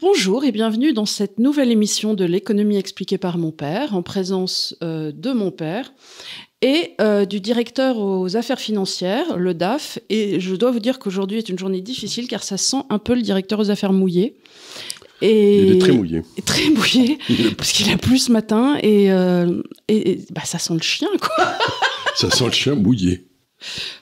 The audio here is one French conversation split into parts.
Bonjour et bienvenue dans cette nouvelle émission de l'économie expliquée par mon père, en présence euh, de mon père et euh, du directeur aux affaires financières, le DAF. Et je dois vous dire qu'aujourd'hui est une journée difficile car ça sent un peu le directeur aux affaires mouillé. Et il est très mouillé. Très mouillé, parce qu'il a plu ce matin et, euh, et, bah, ça sent le chien, quoi. ça sent le chien mouillé.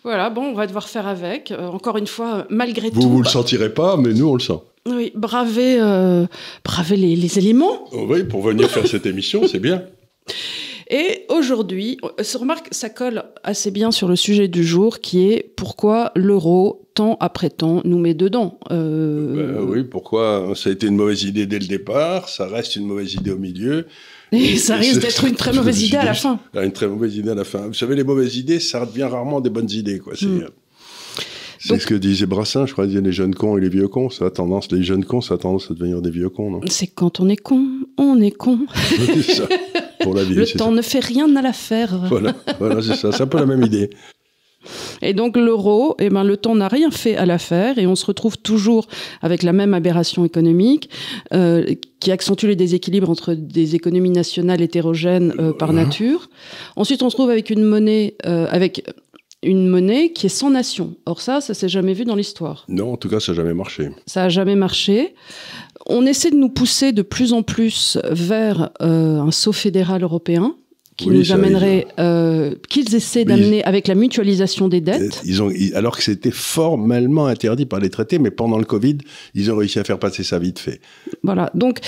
Voilà, bon, on va devoir faire avec. Encore une fois, malgré tout. Vous, vous le sentirez pas, mais nous, on le sent. Oui, braver, euh, braver les, les, éléments. Oh oui, pour venir faire cette émission, c'est bien. Et aujourd'hui, se remarque, ça colle assez bien sur le sujet du jour, qui est pourquoi l'euro, temps après temps, nous met dedans. Euh... Ben oui, pourquoi ça a été une mauvaise idée dès le départ, ça reste une mauvaise idée au milieu. Et, ça risque d'être une très mauvaise idée à la fin. Une très mauvaise idée à la fin. Vous savez, les mauvaises idées, ça devient rarement des bonnes idées. quoi. C'est mm. Ce que disait Brassin, je crois, disait les jeunes cons et les vieux cons. Ça a tendance, les jeunes cons, ça a tendance à devenir des vieux cons, non? C'est quand on est con, on est con. c'est ça. Pour la vie, Le temps ça. ne fait rien à l'affaire. Voilà, voilà c'est ça. C'est un peu la même idée. Et donc l'euro, eh ben, le temps n'a rien fait à l'affaire et on se retrouve toujours avec la même aberration économique euh, qui accentue les déséquilibres entre des économies nationales hétérogènes euh, par nature. Ensuite, on se trouve avec une monnaie, euh, avec une monnaie qui est sans nation. Or ça, ça s'est jamais vu dans l'histoire. Non, en tout cas, ça n'a jamais marché. Ça n'a jamais marché. On essaie de nous pousser de plus en plus vers euh, un saut fédéral européen qui Oui, nous amènerait, euh, qu'ils essaient d'amener avec la mutualisation des dettes. Ils ont, alors que c'était formellement interdit par les traités, mais pendant le Covid, ils ont réussi à faire passer ça vite fait. Voilà. Donc,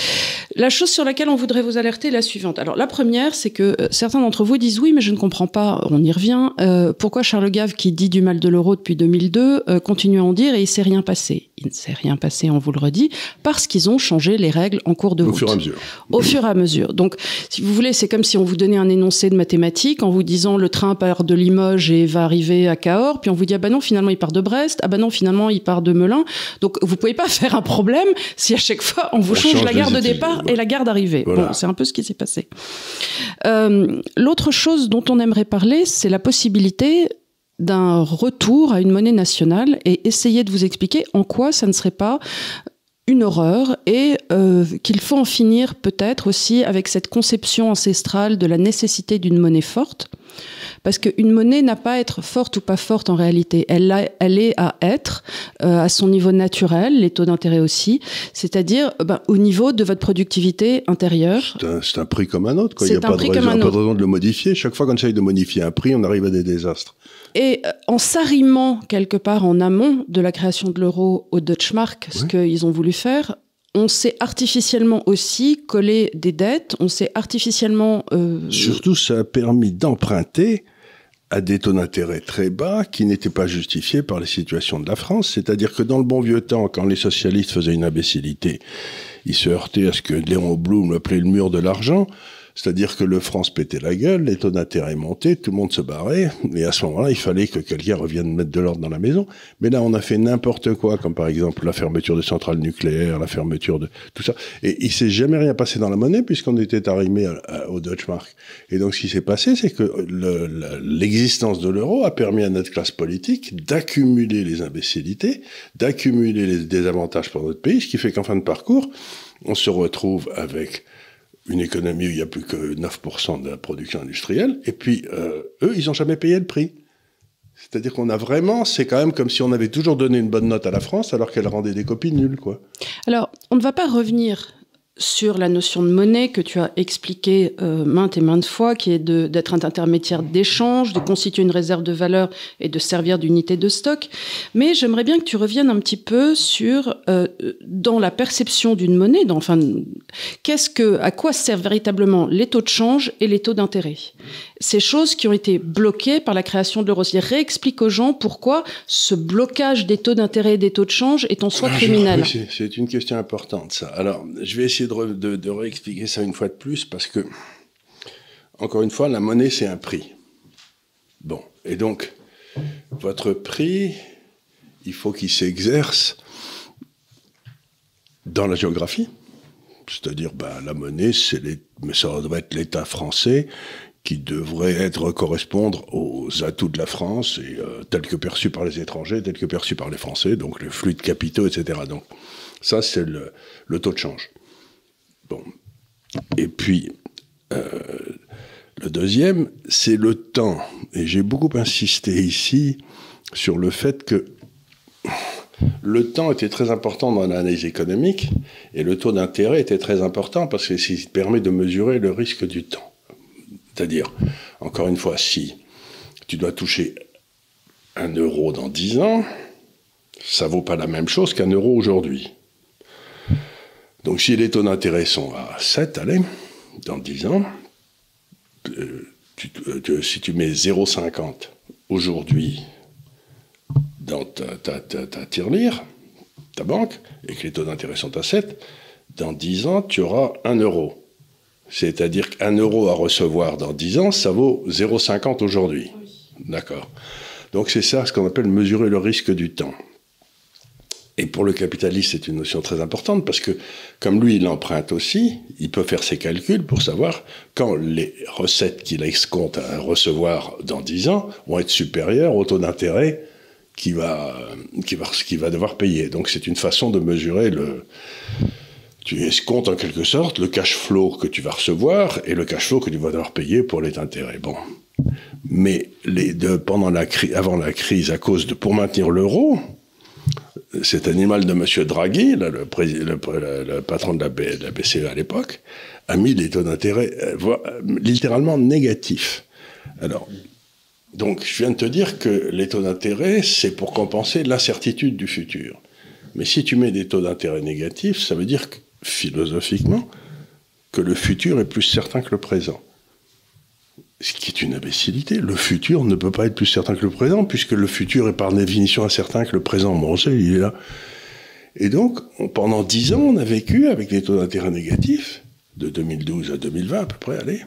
la chose sur laquelle on voudrait vous alerter est la suivante. Alors, la première, c'est que euh, certains d'entre vous disent oui, mais je ne comprends pas, on y revient, euh, pourquoi Charles Gave, qui dit du mal de l'euro depuis 2002, euh, continue à en dire et il s'est rien passé? Il ne s'est rien passé, on vous le redit, parce qu'ils ont changé les règles en cours de Au route. fur et à mesure. Au fur et à mesure. Donc, si vous voulez, c'est comme si on vous donnait un énoncé de mathématiques en vous disant le train part de Limoges et va arriver à Cahors, puis on vous dit ah bah non, finalement il part de Brest, ah bah non, finalement il part de Melun. Donc, vous pouvez pas faire un problème si à chaque fois on vous On change, change la gare de départ et la gare d'arrivée. Voilà. Bon, c'est un peu ce qui s'est passé. Euh, L'autre chose dont on aimerait parler, c'est la possibilité d'un retour à une monnaie nationale et essayer de vous expliquer en quoi ça ne serait pas une horreur et euh, qu'il faut en finir peut-être aussi avec cette conception ancestrale de la nécessité d'une monnaie forte. Parce qu'une monnaie n'a pas à être forte ou pas forte en réalité. Elle, a- elle est à être euh, à son niveau naturel, les taux d'intérêt aussi, c'est-à-dire ben, au niveau de votre productivité intérieure. C'est un, prix comme un autre. quoi. Il n'y a pas, de raison, pas de raison de le modifier. Chaque fois qu'on essaye de modifier un prix, on arrive à des désastres. Et euh, en s'arrimant quelque part en amont de la création de l'euro au Deutschmark, ce Ouais. qu'ils ont voulu faire, on s'est artificiellement aussi collé des dettes, on s'est artificiellement... euh, Surtout, ça a permis d'emprunter à des taux d'intérêt très bas qui n'étaient pas justifiés par les situations de la France. C'est-à-dire que dans le bon vieux temps, quand les socialistes faisaient une imbécilité, ils se heurtaient à ce que Léon Blum appelait le mur de l'argent. C'est-à-dire que le franc se pétait la gueule, les taux d'intérêt montaient, tout le monde se barrait, et à ce moment-là, il fallait que quelqu'un revienne mettre de l'ordre dans la maison. Mais là, on a fait n'importe quoi, comme par exemple la fermeture des centrales nucléaires, la fermeture de tout ça. Et il s'est jamais rien passé dans la monnaie puisqu'on était arrimé au Deutschmark. Et donc, ce qui s'est passé, c'est que l'existence de l'euro a permis à notre classe politique d'accumuler les imbécilités, d'accumuler les désavantages pour notre pays, ce qui fait qu'en fin de parcours, on se retrouve avec une économie où il n'y a plus que 9% de la production industrielle, et puis euh, eux, ils n'ont jamais payé le prix. C'est-à-dire qu'on a vraiment, c'est quand même comme si on avait toujours donné une bonne note à la France alors qu'elle rendait des copies nulles, quoi. Alors, on ne va pas revenir sur la notion de monnaie que tu as expliqué euh, maintes et maintes fois, qui est d'être un intermédiaire d'échange, de constituer une réserve de valeur et de servir d'unité de stock. Mais j'aimerais bien que tu reviennes un petit peu sur, euh, dans la perception d'une monnaie, dans, enfin, qu'est-ce que, à quoi servent véritablement les taux de change et les taux d'intérêt? Ces choses qui ont été bloquées par la création de l'euro. Réexplique aux gens pourquoi ce blocage des taux d'intérêt et des taux de change est en soi Ah, criminel. C'est une question importante, ça. Alors, je vais essayer de, réexpliquer ça une fois de plus parce que, encore une fois, la monnaie, c'est un prix. Bon. Et donc, votre prix, il faut qu'il s'exerce dans la géographie. C'est-à-dire, ben, la monnaie, c'est les- mais ça doit être l'État français qui devrait être correspondre aux atouts de la France et euh, tels que perçus par les étrangers, tels que perçus par les Français, donc les flux de capitaux, etc. Donc ça c'est le, le, taux de change. Et puis euh, le deuxième, c'est le temps. Et j'ai beaucoup insisté ici sur le fait que le temps était très important dans l'analyse économique et le taux d'intérêt était très important parce que ça permet de mesurer le risque du temps. C'est-à-dire, encore une fois, si tu dois toucher un euro dans 10 ans, ça vaut pas la même chose qu'un euro aujourd'hui. Donc si les taux d'intérêt sont à 7, allez, dans 10 ans, euh, euh, si tu mets 0,50 aujourd'hui dans ta, ta, ta, ta tirelire, ta banque, et que les taux d'intérêt sont à 7, dans 10 ans, tu auras 1 euro. C'est-à-dire qu'un euro à recevoir dans 10 ans, ça vaut 0,50 aujourd'hui. D'accord. Donc c'est ça ce qu'on appelle mesurer le risque du temps. Et pour le capitaliste, c'est une notion très importante parce que, comme lui, il emprunte aussi, il peut faire ses calculs pour savoir quand les recettes qu'il escompte à recevoir dans 10 ans vont être supérieures au taux d'intérêt qu'il va, va, va devoir payer. Donc c'est une façon de mesurer le, tu escomptes en quelque sorte le cash flow que tu vas recevoir et le cash flow que tu vas devoir payer pour les intérêts. Bon. Mais les deux, pendant la avant la crise, à cause de, pour maintenir l'euro, cet animal de M. Draghi, le, patron de la, BCE e à l'époque, a mis les taux d'intérêt euh, littéralement négatifs. Alors, donc, je viens de te dire que les taux d'intérêt, c'est pour compenser l'incertitude du futur. Mais si tu mets des taux d'intérêt négatifs, ça veut dire que, philosophiquement que le futur est plus certain que le présent. Ce qui est une imbécilité. Le futur ne peut pas être plus certain que le présent, puisque le futur est par définition incertain que le présent. Bon, sait, il est là. Et donc, pendant dix ans, on a vécu avec des taux d'intérêt négatifs, de 2012 à 2020 à peu près, allez.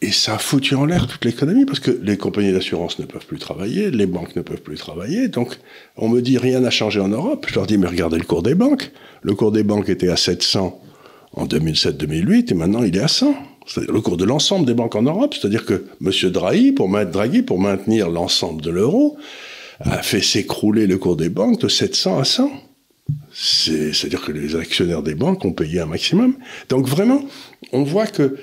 Et ça a foutu en l'air toute l'économie, parce que les compagnies d'assurance ne peuvent plus travailler, les banques ne peuvent plus travailler. Donc, on me dit rien n'a changé en Europe. Je leur dis, mais regardez le cours des banques. Le cours des banques était à 700 en 2007-2008, et maintenant il est à 100 c'est-à-dire le cours de l'ensemble des banques en Europe, c'est-à-dire que M. Draghi, pour, Draghi, pour maintenir l'ensemble de l'euro, a fait s'écrouler le cours des banques de 700 à 100. C'est-à-dire que les actionnaires des banques ont payé un maximum. Donc vraiment, on voit que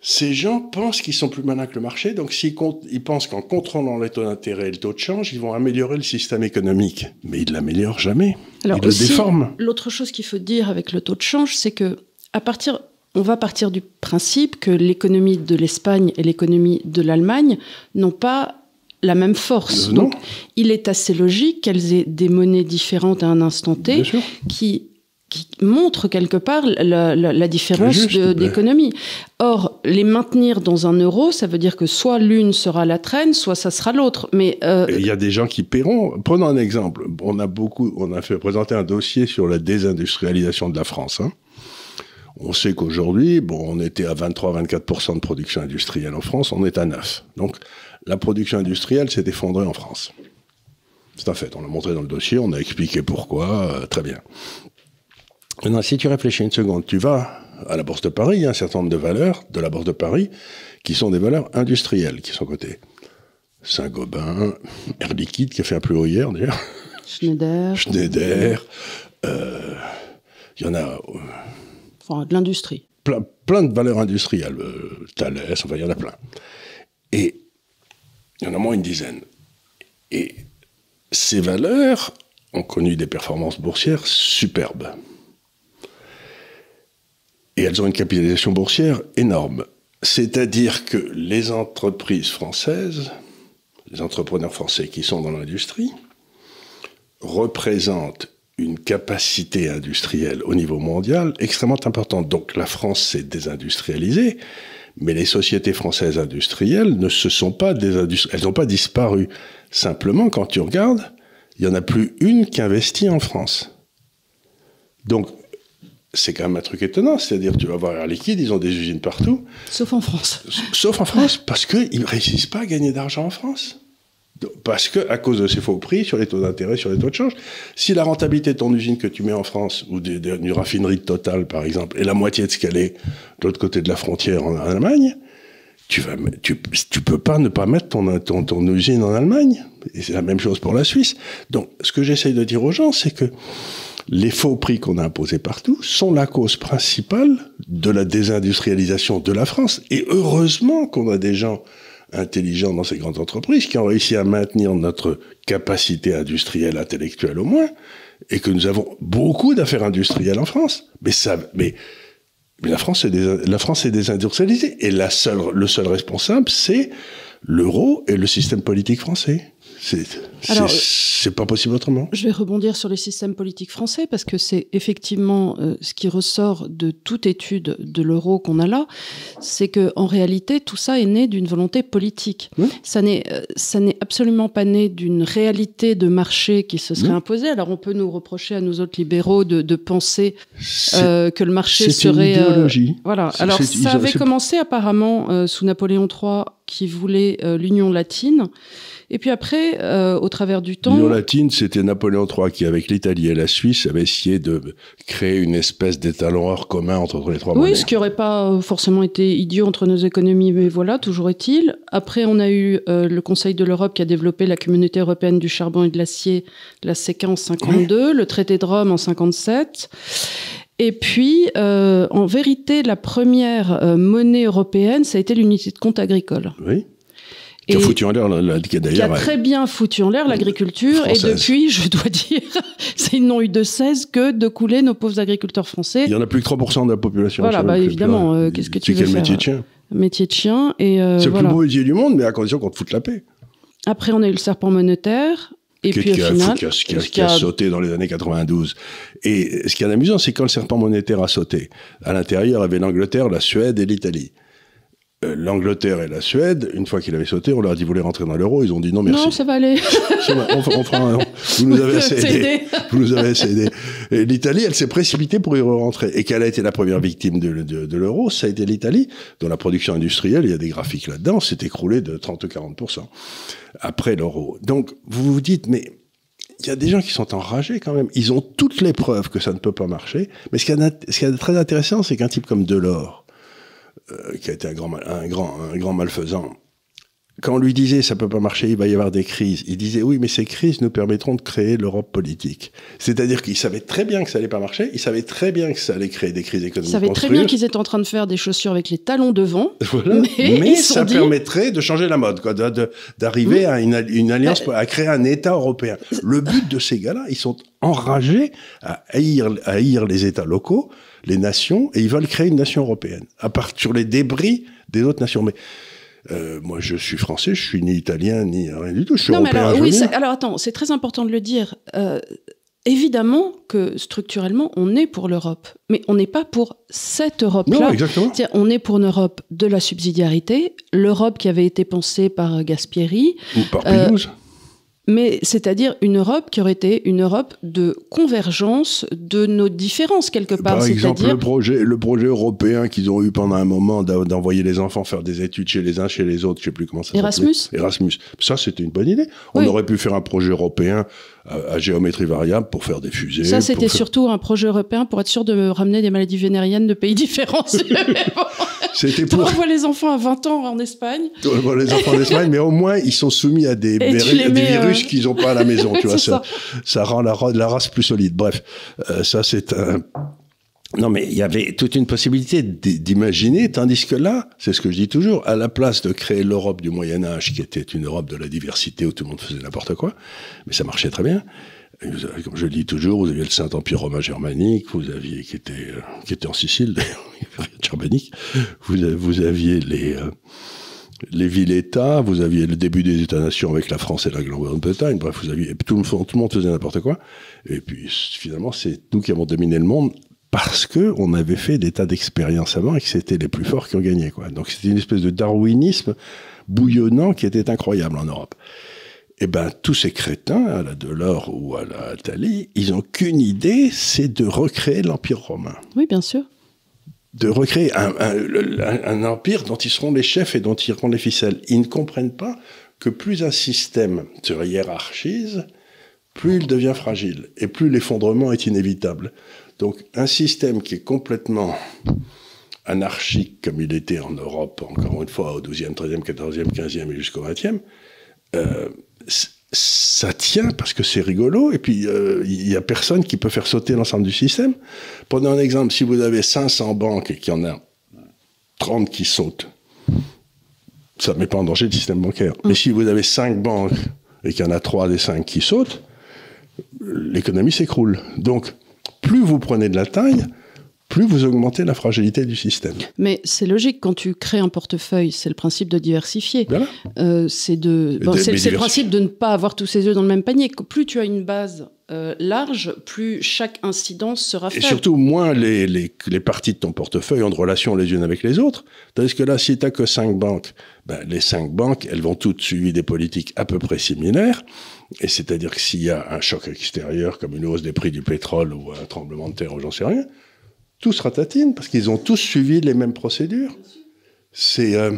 ces gens pensent qu'ils sont plus malins que le marché, donc s'ils ils pensent qu'en contrôlant les taux d'intérêt et le taux de change, ils vont améliorer le système économique. Mais ils ne l'améliorent jamais. Alors ils le déforment. L'autre chose qu'il faut dire avec le taux de change, c'est que à partir on va partir du principe que l'économie de l'Espagne et l'économie de l'Allemagne n'ont pas la même force. Euh, Donc, il est assez logique qu'elles aient des monnaies différentes à un instant T qui qui montrent quelque part la, différence d'économie. Or, les maintenir dans un euro, ça veut dire que soit l'une sera la traîne, soit ça sera l'autre. Mais euh, il y a des gens qui paieront. Prenons un exemple. On a beaucoup, on a fait présenter un dossier sur la désindustrialisation de la France. Hein. On sait qu'aujourd'hui, bon, on était à 23-24% de production industrielle en France, on est à 9. Donc, la production industrielle s'est effondrée en France. C'est un fait, on l'a montré dans le dossier, on a expliqué pourquoi, euh, très bien. Maintenant, si tu réfléchis une seconde, tu vas à la Bourse de Paris, il y a un certain nombre de valeurs de la Bourse de Paris qui sont des valeurs industrielles qui sont cotées. Saint-Gobain, Air Liquide qui a fait un plus haut hier d'ailleurs. Schneider. Schneider. Euh, il y en a. De l'industrie. Plein, de valeurs industrielles. Euh, Thales, enfin, il y en a plein. Et il y en a moins une dizaine. Et ces valeurs ont connu des performances boursières superbes. Et elles ont une capitalisation boursière énorme. C'est-à-dire que les entreprises françaises, les entrepreneurs français qui sont dans l'industrie, représentent une capacité industrielle au niveau mondial extrêmement importante. Donc la France s'est désindustrialisée, mais les sociétés françaises industrielles ne se sont pas désindustrialisées, elles n'ont pas disparu. Simplement, quand tu regardes, il n'y en a plus une qui investit en France. Donc, c'est quand même un truc étonnant, c'est-à-dire tu vas voir Air Liquide, ils ont des usines partout. Sauf en France. Sauf en France, parce qu'ils ne réussissent pas à gagner d'argent en France. Parce que, à cause de ces faux prix sur les taux d'intérêt, sur les taux de change, si la rentabilité de ton usine que tu mets en France, ou d'une raffinerie de Total, par exemple, est la moitié de ce qu'elle est de l'autre côté de la frontière en, Allemagne, tu vas, tu, tu peux pas ne pas mettre ton, ton, ton usine en Allemagne. Et c'est la même chose pour la Suisse. Donc, ce que j'essaye de dire aux gens, c'est que les faux prix qu'on a imposés partout sont la cause principale de la désindustrialisation de la France. Et heureusement qu'on a des gens intelligents dans ces grandes entreprises qui ont réussi à maintenir notre capacité industrielle, intellectuelle au moins, et que nous avons beaucoup d'affaires industrielles en France. Mais ça, mais la France est, la France est désindustrialisée. Et la seule, le seul responsable, c'est l'euro et le système politique français. C'est pas possible autrement. Je vais rebondir sur le système politique français parce que c'est effectivement euh, ce qui ressort de toute étude de l'euro qu'on a là, c'est que en réalité tout ça est né d'une volonté politique. Ça n'est euh, ça n'est absolument pas né d'une réalité de marché qui se serait imposée. Alors on peut nous reprocher à nous autres libéraux de, de penser euh, que le marché serait. C'est une idéologie. voilà. Alors ça avait commencé apparemment sous Napoléon III qui voulait l'union latine. Et puis après, euh, au travers du temps... L'Union latine, c'était Napoléon III qui, avec l'Italie et la Suisse, avait essayé de créer une espèce d'étalon hors commun entre les trois Oui, ce qui n'aurait pas euh, forcément été idiot entre nos économies, mais voilà, toujours est-il. Après, on a eu euh, le Conseil de l'Europe qui a développé la communauté européenne du charbon et de l'acier, la CECA en 52, le traité de Rome en 57. Et puis, euh, en vérité, la première euh, monnaie européenne, ça a été l'unité de compte agricole. Oui. Qui a foutu en l'air, qui a très bien foutu en l'air l'agriculture. Et depuis, je dois dire, ils n'ont eu de cesse que de couler nos pauvres agriculteurs français. Il y en a plus que 3% de la population. Voilà, bah, évidemment, euh, qu'est-ce que tu veux faire métier de chien Métier de chien. et euh, C'est le plus beau métier du monde, mais à condition qu'on te foute la paix. Après, on a eu le serpent monétaire. Et puis, qui, final, qui, a, qui, a, qui a, sauté dans les années 92. Et ce qui est amusant, c'est quand le serpent monétaire a sauté, à l'intérieur, il y avait l'Angleterre, la Suède et l'Italie. Euh, l'Angleterre et la Suède, une fois qu'il avait sauté, on leur a dit vous voulez rentrer dans l'euro, ils ont dit non merci. Non, ça va aller. on, on fera un, vous nous avez assez aidé. Vous nous avez assez aidé. Et l'Italie, elle s'est précipitée pour y rentrer. Et quelle a été la première victime de, de, de l'euro Ça a été l'Italie, dont la production industrielle, il y a des graphiques là-dedans, s'est écroulée de 30-40% après l'euro. Donc vous vous dites mais il y a des gens qui sont enragés quand même. Ils ont toutes les preuves que ça ne peut pas marcher. Mais ce qui est, a, très intéressant, c'est qu'un type comme Delors, euh, qui a été un grand, un grand, un grand malfaisant, quand on lui disait ça peut pas marcher, il va y avoir des crises, il disait oui, mais ces crises nous permettront de créer l'Europe politique. C'est-à-dire qu'il savait très bien que ça allait pas marcher, il savait très bien que ça allait créer des crises économiques. Il savait très bien qu'ils étaient en train de faire des chaussures avec les talons devant. Voilà. Mais, ça permettrait de changer la mode, quoi, d'arriver à une, une alliance, à créer un État européen. Le but de ces gars-là, ils sont enragés à haïr, à haïr les États locaux, les nations, et ils veulent créer une nation européenne à partir sur les débris des autres nations. Mais euh, moi, je suis français, je suis ni italien ni rien du tout. Je suis non, européen. Mais alors, oui, alors attends, c'est très important de le dire. Euh, évidemment que structurellement, on est pour l'Europe, mais on n'est pas pour cette Europe-là. Non, exactement. On est pour une Europe de la subsidiarité, l'Europe qui avait été pensée par Gasperi. Ou par Pinouz. Euh, mais c'est-à-dire une Europe qui aurait été une Europe de convergence de nos différences quelque part. Par exemple, le projet, le projet européen qu'ils ont eu pendant un moment d'envoyer les enfants faire des études chez les uns, chez les autres, je sais plus comment ça s'appelle. Erasmus. Erasmus. Ça, c'était une bonne idée. On aurait pu faire un projet européen à, géométrie variable pour faire des fusées. Ça, c'était surtout un projet européen pour être sûr de ramener des maladies vénériennes de pays différents. C'était pour... envoyer les enfants à 20 ans en Espagne. On les enfants en Espagne, mais au moins, ils sont soumis à des, des virus euh, qu'ils n'ont pas à la maison, tu vois. Ça. ça. rend la, la, race plus solide. Bref, euh, ça, c'est un... Non, mais il y avait toute une possibilité d'imaginer, tandis que là, c'est ce que je dis toujours, à la place de créer l'Europe du Moyen Âge, qui était une Europe de la diversité où tout le monde faisait n'importe quoi, mais ça marchait très bien. comme je le dis toujours, vous aviez le Saint-Empire romain germanique, vous aviez qui était euh, qui était en Sicile, germanique, vous, vous aviez les euh, les villes-États, vous aviez le début des États-nations avec la France et la Grande-Bretagne, bref, vous aviez tout le, tout le monde faisait n'importe quoi. Et puis finalement, c'est nous qui avons dominé le monde parce que on avait fait des tas d'expériences avant et que c'était les plus forts qui ont gagné. Quoi. Donc c'était une espèce de darwinisme bouillonnant qui était incroyable en Europe. Eh ben tous ces crétins, à la Delors ou à la Thalie, ils n'ont qu'une idée, c'est de recréer l'Empire romain. Oui, bien sûr. De recréer un, un, empire dont ils seront les chefs et dont ils iront les ficelles. Ils ne comprennent pas que plus un système se hiérarchise, plus il devient fragile et plus l'effondrement est inévitable. Donc un système qui est complètement anarchique comme il était en Europe, encore une fois, au 12e, 13e, 14e, 15e et jusqu'au 20e, euh, ça tient parce que c'est rigolo et puis euh, il n'y a personne qui peut faire sauter l'ensemble du système. Prenons un exemple, si vous avez 500 banques et qu'il y en a 30 qui sautent, ça ne met pas en danger le système bancaire. Mais si vous avez 5 banques et qu'il y en a 3 des 5 qui sautent, l'économie s'écroule. Donc, plus vous prenez de la taille, plus vous augmentez la fragilité du système. Mais c'est logique, quand tu crées un portefeuille, c'est le principe de diversifier. Voilà. Euh, c'est de, bon, le principe de ne pas avoir tous ses œufs dans le même panier. Plus tu as une base euh, large, plus chaque incidence sera Et faible. surtout, moins les, les, les parties de ton portefeuille ont de relations les unes avec les autres. Tandis que là, si tu que cinq banques, ben, les cinq banques, elles vont toutes suivre des politiques à peu près similaires. Et c'est-à-dire que s'il y a un choc extérieur, comme une hausse des prix du pétrole ou un tremblement de terre ou j'en sais rien, tous ratatinent parce qu'ils ont tous suivi les mêmes procédures. Euh,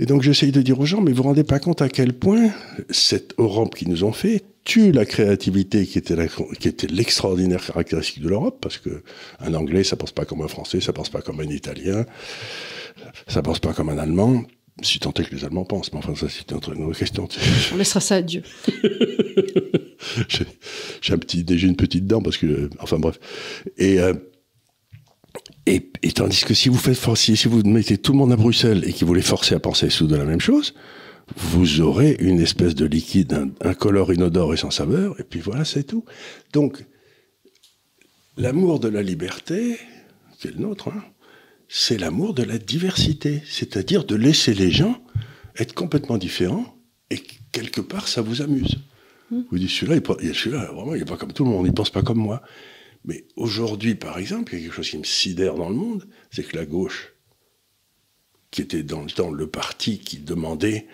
Et donc j'essaye de dire aux gens, mais vous vous rendez pas compte à quel point cette Europe qu'ils nous ont fait tue la créativité qui était l'extraordinaire caractéristique de l'Europe, parce que un Anglais, ça pense pas comme un Français, ça pense pas comme un Italien, ça pense pas comme un Allemand. Si tant est que les Allemands pensent, mais enfin ça c'est une autre, question. On laissera ça à Dieu. j'ai j'ai un petit, déjà une petite dent parce que, enfin bref. Et, euh, et, et tandis que si vous faites forcer, si vous mettez tout le monde à Bruxelles et que vous les forcez à penser sous de la même chose, vous aurez une espèce de liquide in- incolore, inodore et sans saveur, et puis voilà, c'est tout. Donc, l'amour de la liberté, qui est le nôtre, hein, c'est l'amour de la diversité, c'est-à-dire de laisser les gens être complètement différents et quelque part ça vous amuse. Vous dites celui-là, il, pe- il- celui-là, vraiment, il n'est pas comme tout le monde, il ne pense pas comme moi. Mais aujourd'hui, par exemple, il y a quelque chose qui me sidère dans le monde, c'est que la gauche, qui était dans le temps le parti qui demandait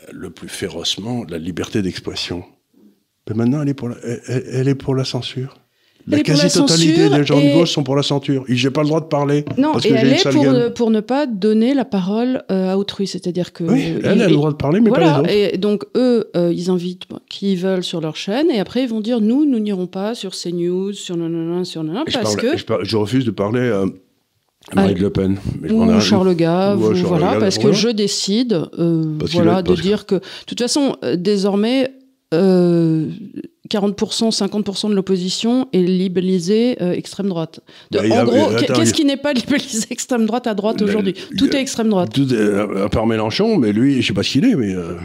euh, le plus férocement la liberté d'expression, maintenant elle est pour la, elle- elle- elle est pour la censure. La quasi-totalité des gens et- de gauche sont pour la censure. J'ai pas le droit de parler Non, parce et que elle est sale pour, ne- pour ne pas donner la parole euh, à autrui. C'est-à-dire que. Oui, euh, elle a le droit de parler, mais pas les autres. et donc eux, euh, ils invitent qui ils veulent sur leur chaîne, et après ils vont dire nous, nous n'irons pas sur CNews, sur nanana, sur nanana, je, parce parle- que je, parle- je refuse de parler euh, à Marine Le Pen. Mais je ou Charles Gave, ou à ou Charles voilà, Gave, parce que je décide, euh, voilà, de dire que, de toute façon, euh, désormais, euh, 40%, 50% de l'opposition est libellisée euh, extrême droite. De- Bah, en a- gros, euh, qu'est-ce qui n'est pas libellisé extrême droite à droite Le- aujourd'hui? y Tout a- est extrême droite. Tout est- à part Mélenchon, mais lui, je sais pas ce qu'il est, mais euh,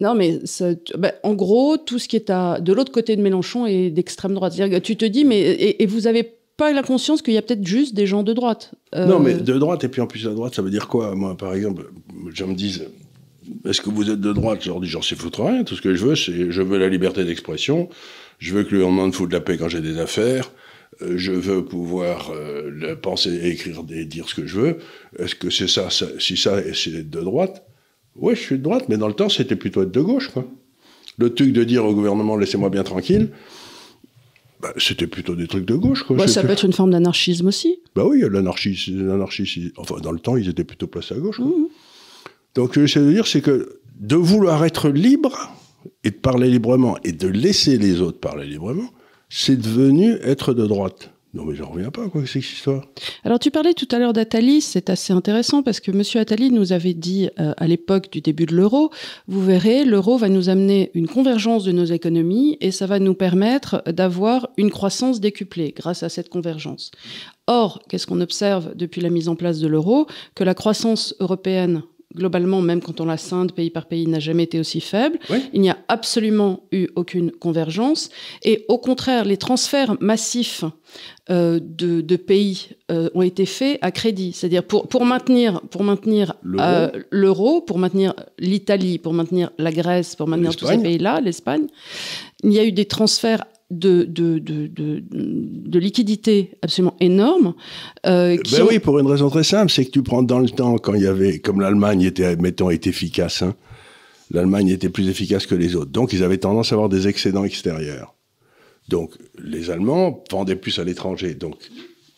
Non, mais ça- bah, en gros, tout ce qui est à, de l'autre côté de Mélenchon est d'extrême droite. Tu te dis, mais et, et vous avez pas la conscience qu'il y a peut-être juste des gens de droite. Euh, non, mais de droite et puis en plus à droite, ça veut dire quoi? Moi, par exemple, je me dis, est-ce que vous êtes de droite? Je leur dis, j'en sais foutre rien. Tout ce que je veux, c'est, je veux la liberté d'expression. Je veux que le gouvernement me foute de la paix quand j'ai des affaires. euh, Je veux pouvoir euh, penser, écrire et dire ce que je veux. Est-ce que c'est ça, ça Si ça, c'est d'être de droite? Oui, je suis de droite, mais dans le temps, c'était plutôt être de gauche. Quoi. Le truc de dire au gouvernement, laissez-moi bien tranquille, bah, c'était plutôt des trucs de gauche. Quoi. bah, ça peut être une forme d'anarchisme aussi. bah oui, c'est- enfin dans le temps, ils étaient plutôt placés à gauche. quoi. Mhm. Donc ce que j'essaie de dire, c'est que de vouloir être libre et de parler librement et de laisser les autres parler librement, c'est devenu être de droite. Non mais j'en reviens pas, quoi, que c'est cette histoire. Alors tu parlais tout à l'heure d'Atali, c'est assez intéressant parce que Monsieur Attali nous avait dit euh, à l'époque du début de l'euro, vous verrez, l'euro va nous amener une convergence de nos économies et ça va nous permettre d'avoir une croissance décuplée grâce à cette convergence. Or, qu'est-ce qu'on observe depuis la mise en place de l'euro? Que la croissance européenne globalement, même quand on la scinde pays par pays, n'a jamais été aussi faible. Oui. Il n'y a absolument eu aucune convergence. Et au contraire, les transferts massifs euh, de, de pays euh, ont été faits à crédit. C'est-à-dire pour, pour maintenir, pour maintenir L'euro. euh, pour maintenir l'Italie, pour maintenir la Grèce, pour maintenir tous ces pays-là, l'Espagne, il y a eu des transferts de, de, de, de, de liquidités absolument énormes. euh, qui Ben ont- oui, pour une raison très simple, c'est que tu prends dans le temps, quand il y avait, comme l'Allemagne était, mettons, était efficace, hein, l'Allemagne était plus efficace que les autres. Donc, ils avaient tendance à avoir des excédents extérieurs. Donc, les Allemands vendaient plus à l'étranger. Donc,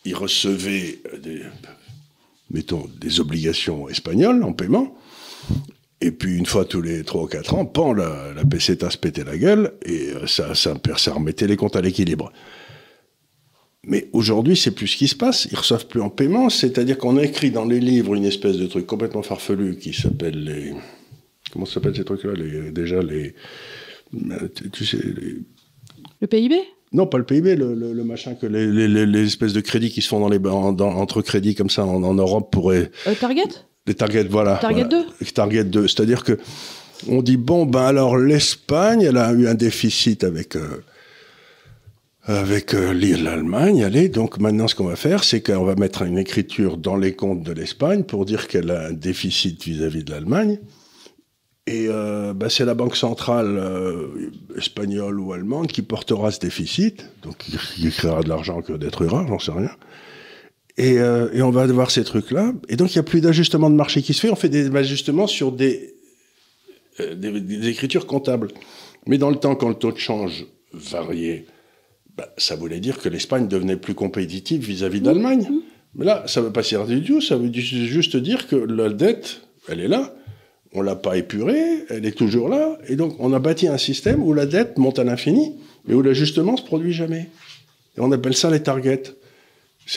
ils recevaient euh, des, mettons, des obligations espagnoles en paiement. Et puis, une fois tous les 3 ou 4 ans, pan, la, la peseta se pétait la gueule et euh, ça, ça, ça remettait les comptes à l'équilibre. Mais aujourd'hui, c'est plus ce qui se passe. Ils reçoivent plus en paiement. C'est-à-dire qu'on écrit dans les livres une espèce de truc complètement farfelu qui s'appelle les. Comment ça s'appelle ces trucs-là les... Déjà, les. Tu sais. Le PIB non, pas le PIB, le, le, machin que les, espèces de crédits qui se font dans les entre crédits comme ça en, en Europe pourraient. Euh, target? Les targets, voilà. Target 2. Target 2, c'est-à-dire que on dit bon ben alors l'Espagne, elle a eu un déficit avec euh, avec euh, l'Allemagne, allez, donc maintenant ce qu'on va faire, c'est qu'on va mettre une écriture dans les comptes de l'Espagne pour dire qu'elle a un déficit vis-à-vis de l'Allemagne. Et euh, bah, c'est la banque centrale euh, espagnole ou allemande qui portera ce déficit, donc il créera de l'argent que d'être rare, j'en sais rien. Et, euh, et, on va avoir ces trucs-là. Et donc il n'y a plus d'ajustement de marché qui se fait, on fait des ajustements sur des, euh, des, des, écritures comptables. Mais dans le temps, quand le taux de change variait, bah, ça voulait dire que l'Espagne devenait plus compétitive vis-à-vis de l'Allemagne. Mmh. Mais là, ça ne veut pas dire du tout, ça veut juste dire que la dette, elle est là, on l'a pas épurée, elle est toujours là, et donc on a bâti un système où la dette monte à l'infini, mais où l'ajustement se produit jamais. Et on appelle ça les targets.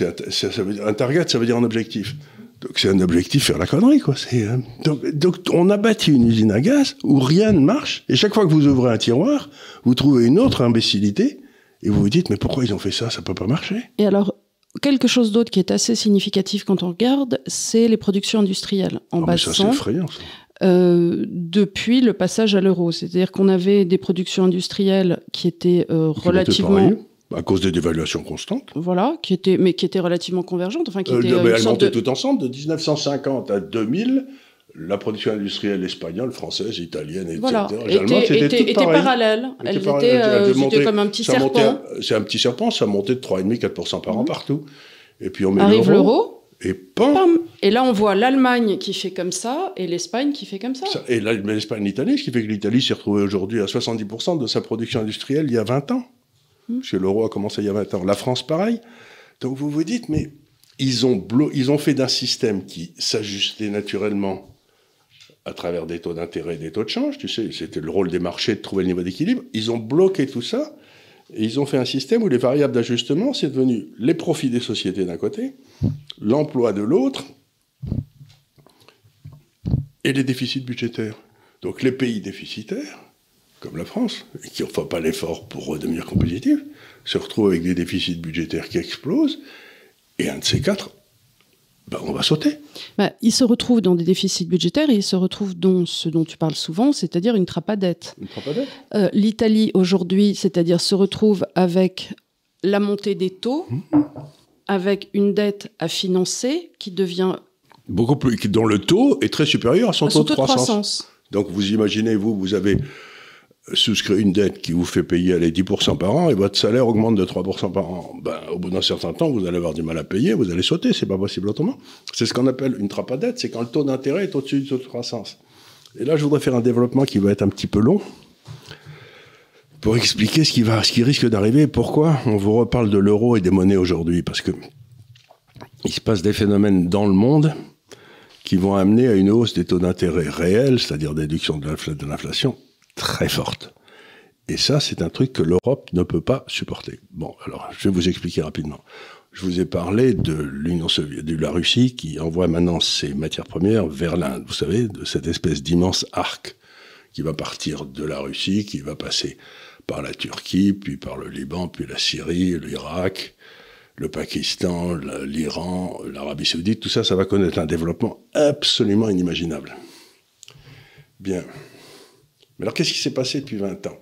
Un, ça, ça veut un target, ça veut dire un objectif. Donc c'est un objectif faire la connerie, quoi. Euh, donc, donc, on a bâti une usine à gaz où rien ne marche, et chaque fois que vous ouvrez un tiroir, vous trouvez une autre imbécilité, et vous vous dites, mais pourquoi ils ont fait ça? Ça peut pas marcher. Et alors, quelque chose d'autre qui est assez significatif quand on regarde, c'est les productions industrielles en oh, Ça, c'est effrayant, ça. Euh, depuis le passage à l'euro. C'est-à-dire qu'on avait des productions industrielles qui étaient euh, relativement... À cause des dévaluations constantes. Voilà, qui étaient, mais qui étaient relativement convergentes. Enfin, qui euh, étaient, mais elles montaient de... tout ensemble. De 1950 à 2000, la production industrielle espagnole, française, italienne, etc. Voilà. était, était, était parallèle. Elles étaient, euh, comme un petit serpent. C'est un petit serpent, ça montait de 3,5-4% par an mmh. partout. Et puis on met Arrive l'euro et pam, Et là, on voit l'Allemagne qui fait comme ça et l'Espagne qui fait comme ça. et l'Espagne, l'Italie, ce qui fait que l'Italie s'est retrouvée aujourd'hui à 70% de sa production industrielle il y a 20 ans. Hmm. Que l'euro a commencé il y a 20 ans. La France, pareil. Donc vous vous dites, mais ils ont, ils ont fait d'un système qui s'ajustait naturellement à travers des taux d'intérêt des taux de change. Tu sais, c'était le rôle des marchés de trouver le niveau d'équilibre. Ils ont bloqué tout ça. Et ils ont fait un système où les variables d'ajustement, c'est devenu les profits des sociétés d'un côté, l'emploi de l'autre, et les déficits budgétaires. Donc les pays déficitaires, comme la France, qui ne font pas l'effort pour redevenir compétitifs, se retrouvent avec des déficits budgétaires qui explosent, et un de ces quatre bah, on va sauter. Bah, il se retrouve dans des déficits budgétaires et il se retrouve dans ce dont tu parles souvent, c'est-à-dire une trappe à dette. Une trappe à dette? Euh, L'Italie aujourd'hui, c'est-à-dire se retrouve avec la montée des taux, mmh. avec une dette à financer qui devient beaucoup plus, dont le taux est très supérieur à son, taux, de croissance. Donc vous imaginez, vous, vous avez souscrire une dette qui vous fait payer allez, 10% par an et votre salaire augmente de 3% par an, ben, au bout d'un certain temps, vous allez avoir du mal à payer, vous allez sauter, c'est pas possible autrement. C'est ce qu'on appelle une trappe à dette, c'est quand le taux d'intérêt est au-dessus du taux de croissance. Et là, je voudrais faire un développement qui va être un petit peu long pour expliquer ce qui, va, ce qui risque d'arriver et pourquoi on vous reparle de l'euro et des monnaies aujourd'hui. Parce que il se passe des phénomènes dans le monde qui vont amener à une hausse des taux d'intérêt réels, c'est-à-dire déduction de l'inflation, très forte. Et ça, c'est un truc que l'Europe ne peut pas supporter. Bon, alors, je vais vous expliquer rapidement. Je vous ai parlé de l'Union soviétique, de la Russie qui envoie maintenant ses matières premières vers l'Inde. Vous savez, de cette espèce d'immense arc qui va partir de la Russie, qui va passer par la Turquie, puis par le Liban, puis la Syrie, l'Irak, le Pakistan, l'Iran, l'Arabie Saoudite. Tout ça, ça va connaître un développement absolument inimaginable. Bien. Mais alors, qu'est-ce qui s'est passé depuis 20 ans?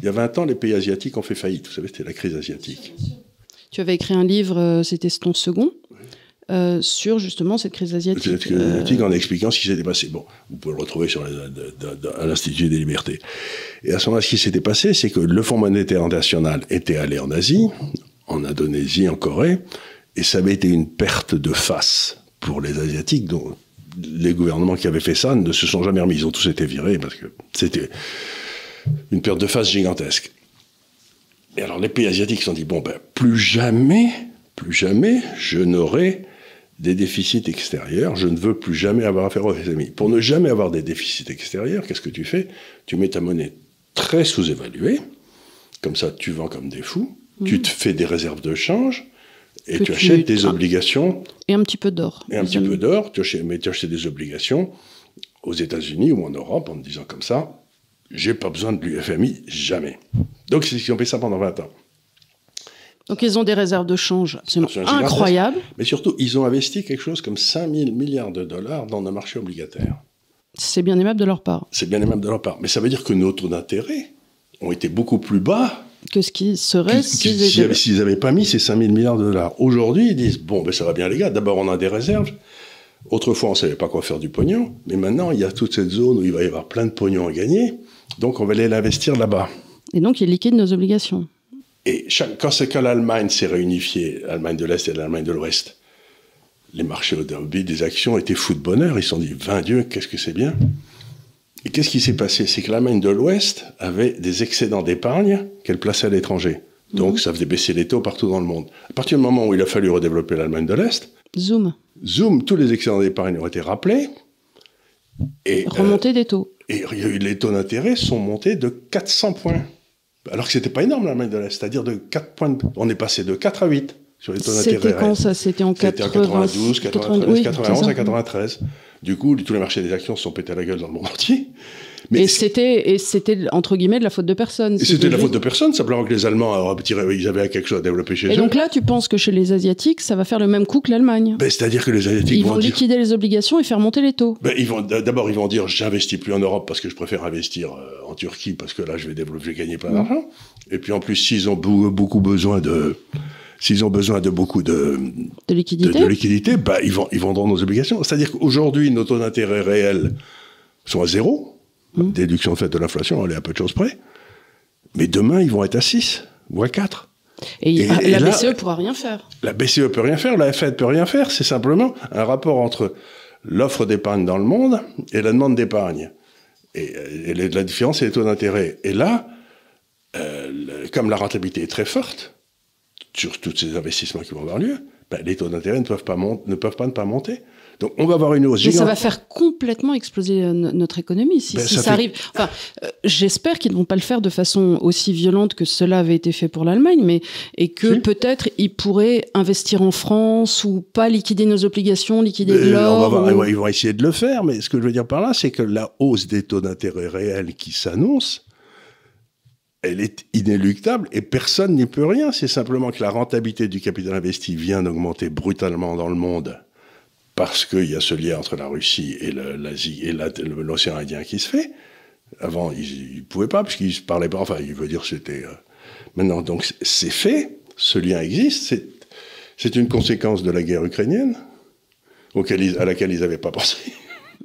Il y a 20 ans, les pays asiatiques ont fait faillite. Vous savez, c'était la crise asiatique. Tu avais écrit un livre, euh, c'était ton second, euh, sur justement cette crise asiatique. Cette crise asiatique en expliquant ce qui s'était passé. Bon, vous pouvez le retrouver sur à l'Institut des libertés. Et à ce moment-là, ce qui s'était passé, c'est que le Fonds monétaire international était allé en Asie, en Indonésie, en Corée, et ça avait été une perte de face pour les Asiatiques, dont les gouvernements qui avaient fait ça ne se sont jamais remis. Ils ont tous été virés parce que c'était une perte de face gigantesque. Et alors les pays asiatiques se sont dit, bon, ben, plus jamais, plus jamais, je n'aurai des déficits extérieurs, je ne veux plus jamais avoir affaire aux FMI. Pour ne jamais avoir des déficits extérieurs, qu'est-ce que tu fais? Tu mets ta monnaie très sous-évaluée, comme ça tu vends comme des fous, tu mmh. te fais des réserves de change, Et tu tu- achètes des ah. obligations Et un petit peu d'or. et un petit peu d'or, tu achètes, mais tu achètes des obligations aux États-Unis ou en Europe en te disant comme ça, j'ai pas besoin de l'UFMI, jamais. Donc, c'est ce qu'ils ont fait ça pendant 20 ans. Donc ils ont des réserves de change absolument gigantesque. incroyables. Mais surtout, ils ont investi quelque chose comme 5 000 milliards de dollars dans nos marchés obligataires. C'est bien aimable de leur part. C'est bien aimable de leur part. Mais ça veut dire que nos taux d'intérêt ont été beaucoup plus bas Que ce qui serait s'ils n'avaient pas mis ces 5 000 milliards de dollars. Aujourd'hui, ils disent, bon, ben ça va bien les gars, d'abord on a des réserves. Autrefois, on ne savait pas quoi faire du pognon, mais maintenant, il y a toute cette zone où il va y avoir plein de pognon à gagner, donc on va aller l'investir là-bas. Et donc ils liquident nos obligations. Et chaque- quand, c'est- quand l'Allemagne s'est réunifiée, l'Allemagne de l'Est et l'Allemagne de l'Ouest, les marchés automobiles des actions étaient fous de bonheur. Ils se sont dit, 20 Dieu, qu'est-ce que c'est bien? Et qu'est-ce qui s'est passé? C'est que l'Allemagne de l'Ouest avait des excédents d'épargne qu'elle plaçait à l'étranger. Donc ça faisait baisser les taux partout dans le monde. À partir du moment où il a fallu redévelopper l'Allemagne de l'Est, Zoom, zoom, tous les excédents d'épargne ont été rappelés. Et, euh, remontée des taux. et il y a eu- les taux d'intérêt sont montés de 400 points. Alors que c'était pas énorme l'Allemagne de l'Est, c'est-à-dire de 4 points. de- on est passé de 4 à 8 sur les taux d'intérêt. C'était quand ça? C'était en C'était en 80 92, 93, oui, 91 c'est ça. à 93. Du coup, tous les marchés des actions se sont pétés à la gueule dans le monde entier. Mais Et c'était, et c'était entre guillemets de la faute de personne. et c'était la faute de personne, simplement que les Allemands ils avaient quelque chose à développer chez Et eux. donc là, tu penses que chez les Asiatiques, ça va faire le même coup que l'Allemagne Ben, C'est-à-dire que les Asiatiques Ils vont, vont dire. liquider les obligations et faire monter les taux. Ben, ils vont d'abord ils vont dire j'investis plus en Europe parce que je préfère investir euh, en Turquie parce que là je vais développer, je vais gagner plein d'argent. Et puis en plus s'ils ont beaucoup besoin de s'ils ont besoin de beaucoup de, De de, liquidité de liquidité, bah, ils, vendront nos obligations. C'est-à-dire qu'aujourd'hui, nos taux d'intérêt réels sont à zéro. Mmh. Déduction faite de l'inflation, elle est à peu de choses près. Mais demain, ils vont être à 6 ou à 4. Et, Et- et la BCE pourra rien faire. La BCE peut rien faire, la Fed peut rien faire. C'est simplement un rapport entre l'offre d'épargne dans le monde et la demande d'épargne. Et, et la différence, c'est les taux d'intérêt. Et là, euh, comme la rentabilité est très forte sur tous ces investissements qui vont avoir lieu, ben, les taux d'intérêt ne peuvent pas ne peuvent pas ne pas monter. Donc on va avoir une hausse Mais ça gigante. va faire complètement exploser euh, no- notre économie si, Ben, si ça ça, fait- arrive. Enfin, euh, j'espère qu'ils ne vont pas le faire de façon aussi violente que cela avait été fait pour l'Allemagne, mais et que Si. peut-être ils pourraient investir en France ou pas liquider nos obligations, liquider de on va l'or. voir, ou- ils vont essayer de le faire, mais ce que je veux dire par là, c'est que la hausse des taux d'intérêt réels qui s'annonce, elle est inéluctable et personne n'y peut rien. C'est simplement que la rentabilité du capital investi vient d'augmenter brutalement dans le monde parce qu'il y a ce lien entre la Russie et l'Asie et l'océan Indien qui se fait. Avant, ils ne pouvaient pas, puisqu'ils ne parlaient pas. Enfin, il veut dire c'était. euh, Maintenant, donc, c'est- fait. Ce lien existe. C'est- une conséquence de la guerre ukrainienne à laquelle ils n'avaient pas pensé.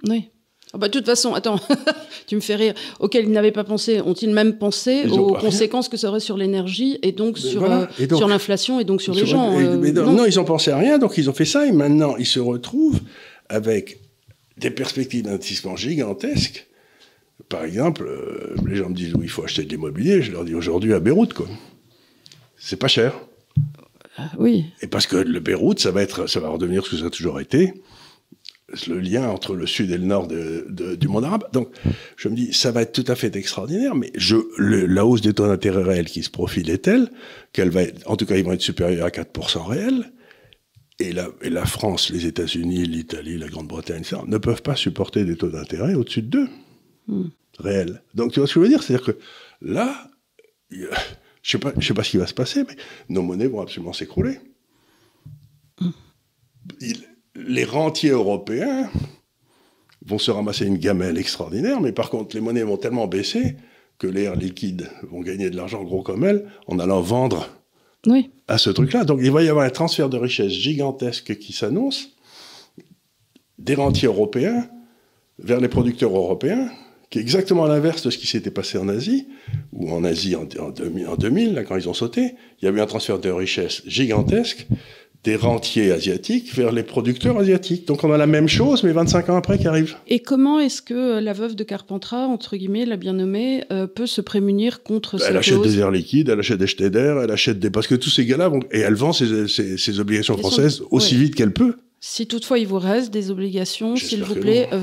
Oui. Ah bah, de toute façon, attends, tu me fais rire. Auxquels ils n'avaient pas pensé, ont-ils même pensé Ils aux rien. conséquences que ça aurait sur l'énergie et donc Mais sur, voilà. euh, Et donc- sur l'inflation et donc sur les gens et- euh, mais non, ils ont pensé à rien, donc ils ont fait ça, et maintenant ils se retrouvent avec des perspectives d'investissement gigantesques. Par exemple, euh, les gens me disent oui, il faut acheter de l'immobilier. Je leur dis aujourd'hui à Beyrouth, quoi. C'est pas cher. Oui. Et parce que le Beyrouth, ça va, être, ça va redevenir ce que ça a toujours été, le lien entre le sud et le nord de- de- du monde arabe. Donc, je me dis, ça va être tout à fait extraordinaire, mais je, le- la hausse des taux d'intérêt réels qui se profile est telle qu'elle va être, en tout cas, ils vont être supérieurs à 4% réels. Et la, et la France, les États-Unis, l'Italie, la Grande-Bretagne, ça, ne peuvent pas supporter des taux d'intérêt au-dessus de 2 Hmm. réels. Donc, tu vois ce que je veux dire? C'est-à-dire que là, je sais pas, je sais pas ce qui va se passer, mais nos monnaies vont absolument s'écrouler. Il- les rentiers européens vont se ramasser une gamelle extraordinaire, mais par contre, les monnaies vont tellement baisser que les airs liquides vont gagner de l'argent gros comme elles en allant vendre Oui. à ce truc-là. Donc il va y avoir un transfert de richesse gigantesque qui s'annonce des rentiers européens vers les producteurs européens, qui est exactement l'inverse de ce qui s'était passé en Asie, ou en Asie en, en 2000, en 2000, là, quand ils ont sauté, il y a eu un transfert de richesse gigantesque des rentiers asiatiques vers les producteurs asiatiques. Donc on a la même chose, mais 25 ans après qui arrive. Et comment est-ce que euh, la veuve de Carpentras, entre guillemets, la bien nommée, euh, peut se prémunir contre Elle cette achète hausse? des airs liquides, elle achète des Schneider, elle achète des... Parce que tous ces gars-là, vont... et elle vend ses, ses- ses obligations Ils sont- françaises aussi ouais. vite qu'elle peut. Si toutefois il vous reste des obligations, s'il vous plaît, euh,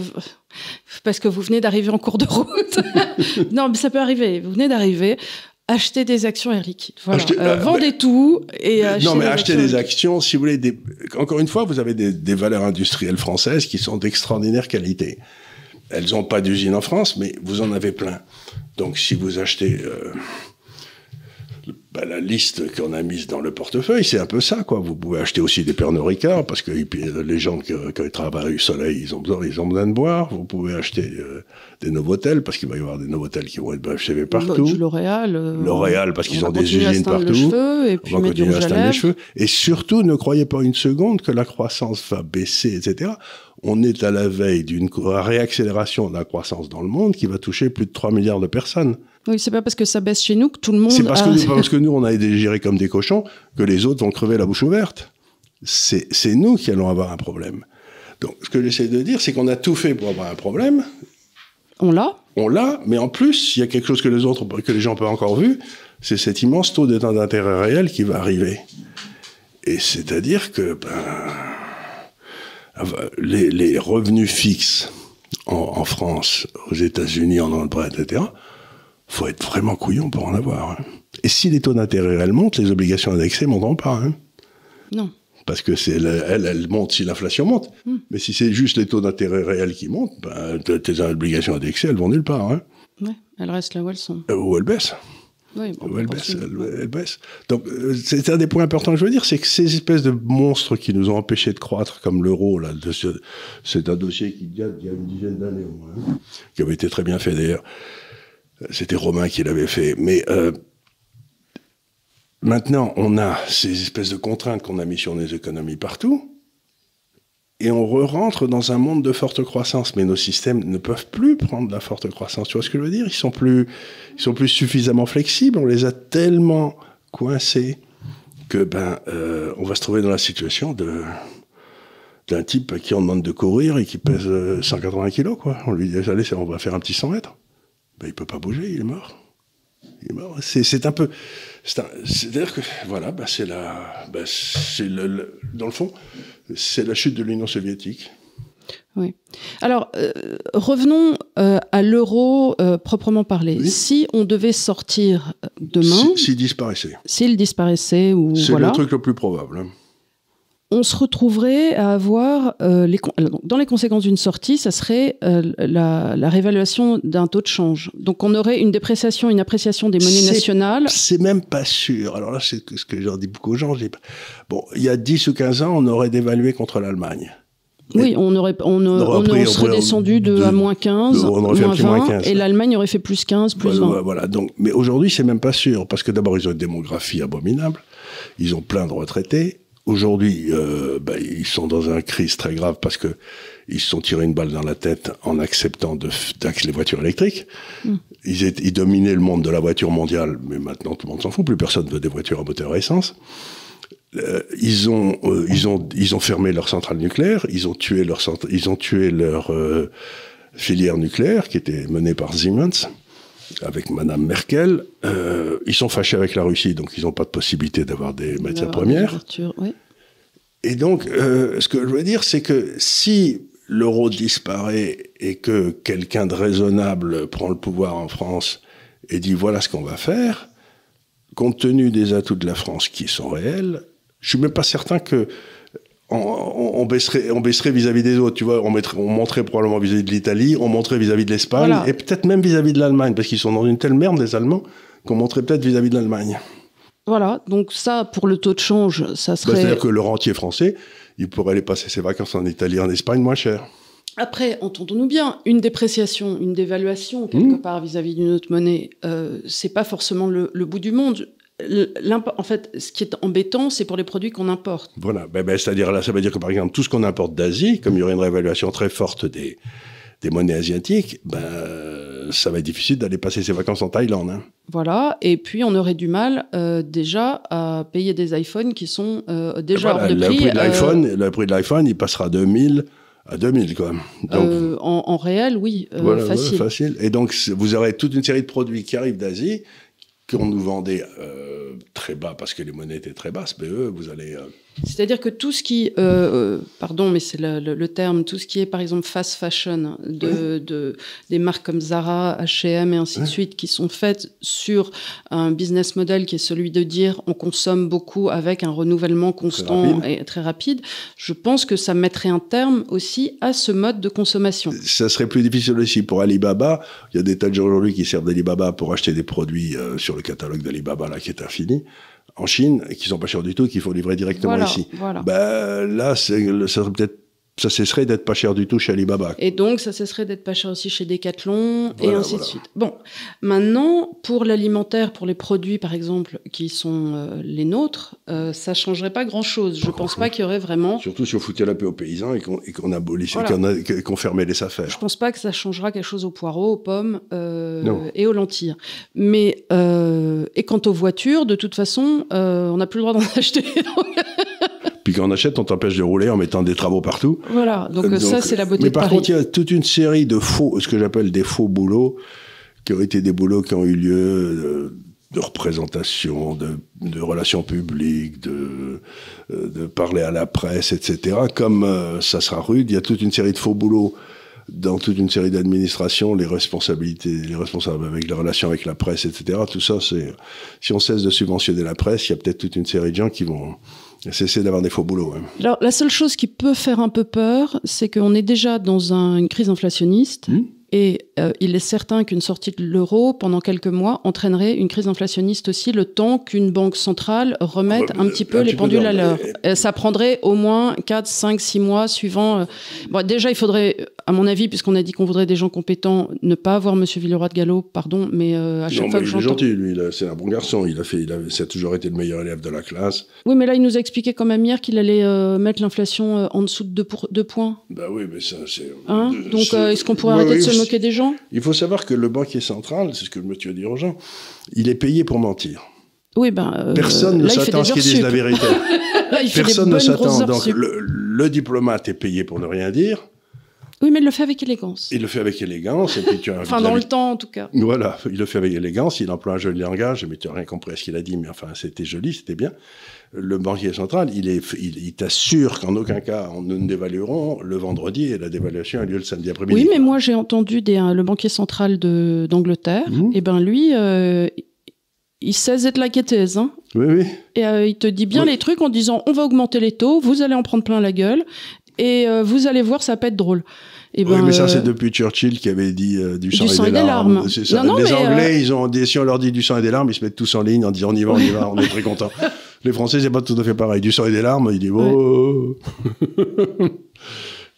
parce que vous venez d'arriver en cours de route. non, mais ça peut arriver. Vous venez d'arriver. Acheter des actions Air Liquide. Voilà. Acheter- Euh, euh, vendez tout et achetez non, mais des actions des actions, si vous voulez, des... encore une fois, vous avez des, des valeurs industrielles françaises qui sont d'extraordinaire qualité. Elles n'ont pas d'usine en France, mais vous en avez plein. Donc, si vous achetez euh, bah, la liste qu'on a mise dans le portefeuille, c'est un peu ça, quoi. Vous pouvez acheter aussi des Pernod Ricard, parce que puis, euh, les gens qui, qui travaillent au soleil, ils ont besoin, ils ont besoin de boire. Vous pouvez acheter euh, des Novotel, parce qu'il va y avoir des Novotel qui vont être achevés Bah, partout. du L'Oréal. euh, L'Oréal, parce qu'ils ont des usines partout. Le cheveu et puis On va continuer à teindre les cheveux. Et surtout, ne croyez pas une seconde que la croissance va baisser, etc. On est à la veille d'une réaccélération de la croissance dans le monde qui va toucher plus de 3 milliards de personnes. Oui, c'est pas parce que ça baisse chez nous que tout le monde. C'est parce, a- que parce que nous, on a été gérés comme des cochons que les autres vont crever la bouche ouverte. C'est nous qui allons avoir un problème. Donc, ce que j'essaie de dire, c'est qu'on a tout fait pour avoir un problème. On l'a. On l'a, mais en plus, il y a quelque chose que les autres, que les gens n'ont pas encore vu, c'est cet immense taux d'état d'intérêt réel qui va arriver. Et c'est-à-dire que ben, les, les revenus fixes en, en France, aux États-Unis, en Angleterre, etc., faut être vraiment couillon pour en avoir. hein. Et si les taux d'intérêt réels montent, les obligations indexées ne monteront pas. hein. Non. Parce que c'est le- elle, elle monte si l'inflation monte. Mais si c'est juste les taux d'intérêt réels qui montent, ben, tes obligations indexées, elles vont nulle part. Hein. Ouais, elles restent là où elles sont. Euh, Ou elles baissent. Oui, bon, Ou on elles continue. baissent, elles, elles baissent. Donc, euh, c'est un des points importants que je veux dire, c'est que ces espèces de monstres qui nous ont empêchés de croître, comme l'euro, là, c'est un dossier qui date d'il y a une dizaine d'années au moins, hein, qui avait été très bien fait d'ailleurs. Euh, C'était Romain qui l'avait fait. Mais euh, maintenant, on a ces espèces de contraintes qu'on a mis sur les économies partout. Et on re-rentre dans un monde de forte croissance, mais nos systèmes ne peuvent plus prendre la forte croissance. Tu vois ce que je veux dire? Ils sont plus, ils sont plus suffisamment flexibles. On les a tellement coincés que ben, euh, on va se trouver dans la situation de d'un type qui en demande de courir et qui pèse euh, 180 kilos, quoi. On lui dit allez, on va faire un petit 100 mètres. Ben, il peut pas bouger, il est mort. Il est mort. C'est, c'est un peu, c'est-à-dire que voilà, ben, c'est la, ben, c'est le, le- dans le fond, c'est la chute de l'Union soviétique. Oui. Alors, euh, revenons euh, à l'euro euh, proprement parlé. Oui. Si on devait sortir demain, Si- S'il disparaissait. s'il disparaissait ou C'est voilà, le truc le plus probable. On se retrouverait à avoir euh, les dans les conséquences d'une sortie, ça serait euh, la, la réévaluation d'un taux de change. Donc, on aurait une dépréciation, une appréciation des monnaies nationales. C'est même pas sûr. Alors là, c'est ce que j'en dis beaucoup aux gens. je dis pas- Bon, il y a 10 ou 15 ans, on aurait dévalué contre l'Allemagne. Oui, on aurait, on, on, pris- on serait descendu de, de- à moins 15, de- on aurait fait un moins petit 20, moins 15, et l'Allemagne aurait fait plus 15, plus Voilà, 20. voilà. Donc, mais aujourd'hui, c'est même pas sûr. Parce que d'abord, ils ont une démographie abominable. Ils ont plein de retraités. Aujourd'hui, euh, bah, ils sont dans une crise très grave parce que ils se sont tirés une balle dans la tête en acceptant taxer les voitures électriques. Ils, étaient, ils dominaient le monde de la voiture mondiale, mais maintenant tout le monde s'en fout. Plus personne veut des voitures à moteur à essence. Euh, ils ont, euh, ils ont, ils ont fermé leur centrale nucléaire. Ils ont tué leur, ils ont tué leur filière nucléaire qui était menée par Siemens avec Madame Merkel. Euh, ils sont fâchés avec la Russie, donc ils n'ont pas de possibilité d'avoir des matières premières. des ouvertures, oui. Et donc, euh, ce que je veux dire, c'est que si l'euro disparaît et que quelqu'un de raisonnable prend le pouvoir en France et dit voilà ce qu'on va faire, compte tenu des atouts de la France qui sont réels, je suis même pas certain que on, on- on baisserait, on baisserait vis-à-vis des autres. Tu vois, on, mettrait, on monterait probablement vis-à-vis de l'Italie, on monterait vis-à-vis de l'Espagne Voilà. et peut-être même vis-à-vis de l'Allemagne parce qu'ils sont dans une telle merde les Allemands qu'on monterait peut-être vis-à-vis de l'Allemagne. Voilà, donc ça, pour le taux de change, ça Bah, serait... C'est-à-dire que le rentier français, il pourrait aller passer ses vacances en Italie, en Espagne, moins cher. Après, entendons-nous bien, une dépréciation, une dévaluation quelque Mmh. part vis-à-vis d'une autre monnaie, euh, c'est pas forcément le, le bout du monde. En fait, ce qui est embêtant, c'est pour les produits qu'on importe. Voilà. Ben, ben, C'est-à-dire là, ça veut dire que par exemple, tout ce qu'on importe d'Asie, comme il y aurait une réévaluation très forte des, des monnaies asiatiques, ben, ça va être difficile d'aller passer ses vacances en Thaïlande. hein. Voilà, et puis on aurait du mal euh, déjà à payer des iPhones qui sont euh, déjà Voilà, hors de le prix. prix de euh, l'iPhone, le prix de l'iPhone, il passera de 1000 à 2000 quand même. Donc, en, en réel, oui, euh, voilà, facile. facile. Et donc, vous aurez toute une série de produits qui arrivent d'Asie, qu'on nous vendait euh, très bas parce que les monnaies étaient très basses, mais eux, vous allez euh, C'est-à-dire que tout ce qui, euh, pardon, mais c'est le, le, terme, tout ce qui est par exemple fast fashion, de, de des marques comme Zara, H&M et ainsi de suite, qui sont faites sur un business model qui est celui de dire on consomme beaucoup avec un renouvellement constant et très rapide. Je pense que ça mettrait un terme aussi à ce mode de consommation. Ça serait plus difficile aussi pour Alibaba. Il y a des tas de gens aujourd'hui qui servent d'Alibaba pour acheter des produits euh, sur le catalogue d'Alibaba là qui est infini en Chine qui sont pas chers du tout, qu'il faut livrer directement ici. Voilà. Ben, là, ça serait peut-être ça cesserait d'être pas cher du tout chez Alibaba. Et donc, ça cesserait d'être pas cher aussi chez Decathlon, et ainsi de suite. Bon, maintenant, pour l'alimentaire, pour les produits, par exemple, qui sont euh, les nôtres, euh, ça changerait pas grand-chose. Je pense pas qu'il y aurait vraiment... Surtout si on foutait la paix aux paysans et qu'on abolissait, qu'on fermait les affaires. Je pense pas que ça changera quelque chose aux poireaux, aux pommes euh, et aux lentilles. Mais, et quant aux voitures, de toute façon, on n'a plus le droit d'en acheter. Puis quand on achète, on t'empêche de rouler en mettant des travaux partout. Voilà, donc, ça, c'est la beauté mais par contre, il y a toute une série de faux, ce que j'appelle des faux boulots, qui ont été des boulots qui ont eu lieu de, représentation, de, de, relations publiques, de, euh, de parler à la presse, etc. Comme euh, ça sera rude, il y a toute une série de faux boulots dans toute une série d'administrations, les responsabilités, les responsables avec les relations avec la presse, etc. Tout ça, c'est si on cesse de subventionner la presse, il y a peut-être toute une série de gens qui vont c'est d'avoir des faux boulots. Alors, la seule chose qui peut faire un peu peur, c'est qu'on est déjà dans une crise inflationniste. Mmh. Et euh, il est certain qu'une sortie de l'euro pendant quelques mois entraînerait une crise inflationniste aussi, le temps qu'une banque centrale remette un petit peu les pendules à l'heure. Ça prendrait au moins 4, 5, 6 mois suivant. Euh, bon, déjà, il faudrait, à mon avis, puisqu'on a dit qu'on voudrait des gens compétents, ne pas avoir M. Villeroy de Gallo, pardon, mais euh, à chaque fois que. Il est gentil, lui, c'est un bon garçon. Il a fait, il a, ça a toujours été le meilleur élève de la classe. Oui, mais là, il nous a expliqué quand même hier qu'il allait mettre l'inflation en dessous de 2, points. Bah oui, mais ça, c'est... Hein? Donc, est-ce qu'on pourrait arrêter de se moquer des gens? Il faut savoir que le banquier central, c'est ce que je me suis dit aux gens, il est payé pour mentir. Oui, ben, euh, Personne ne s'attend à ce qu'il dise la vérité. Personne ne s'attend. Donc, le, diplomate est payé pour ne rien dire. Oui, mais il le fait avec élégance. Il le fait avec élégance. Et puis tu as enfin, dans le temps, en tout cas. Voilà, il le fait avec élégance. Il emploie un joli langage, mais tu n'as rien compris à ce qu'il a dit. Mais enfin, c'était joli, c'était bien le banquier central, il, est, il, t'assure qu'en aucun cas nous ne dévaluerons le vendredi et la dévaluation a lieu le samedi après-midi. Oui, mais moi j'ai entendu des, le banquier central d'Angleterre, mmh. et ben lui, euh, il sait être la quêteuse. Hein. Oui, oui. Et euh, il te dit bien les trucs en disant on va augmenter les taux, vous allez en prendre plein la gueule, et euh, vous allez voir, ça peut être drôle. Et oui, ben, mais ça, c'est depuis Churchill qui avait dit du sang, et, des larmes. les Anglais, ils ont si on leur dit du sang et des larmes, ils se mettent tous en ligne en disant on y va, on y va, on est très contents. Les Français, c'est pas tout à fait pareil. Du sang et des larmes, il dit oh.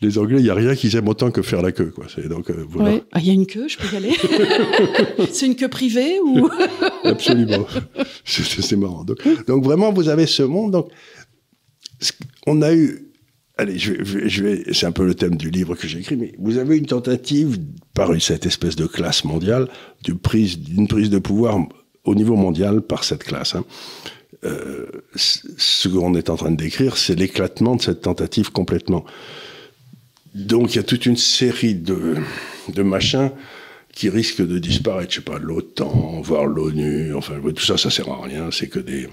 Les Anglais, il n'y a rien qu'ils aiment autant que faire la queue. Quoi. Donc, euh, voilà. Ah, il y a une queue, je peux y aller C'est une queue privée ou Absolument. C'est marrant. Donc, donc, vraiment, vous avez ce monde. Donc, on a eu. Allez, je vais, je vais, c'est un peu le thème du livre que j'ai écrit, mais vous avez une tentative par cette espèce de classe mondiale d'une prise, prise de pouvoir au niveau mondial par cette classe. Hein. Euh, ce qu'on est en train de décrire, c'est l'éclatement de cette tentative complètement. Donc il y a toute une série de, de machins qui risquent de disparaître. Je sais pas, l'OTAN, voire l'ONU, enfin tout ça, ça sert à rien. C'est que des,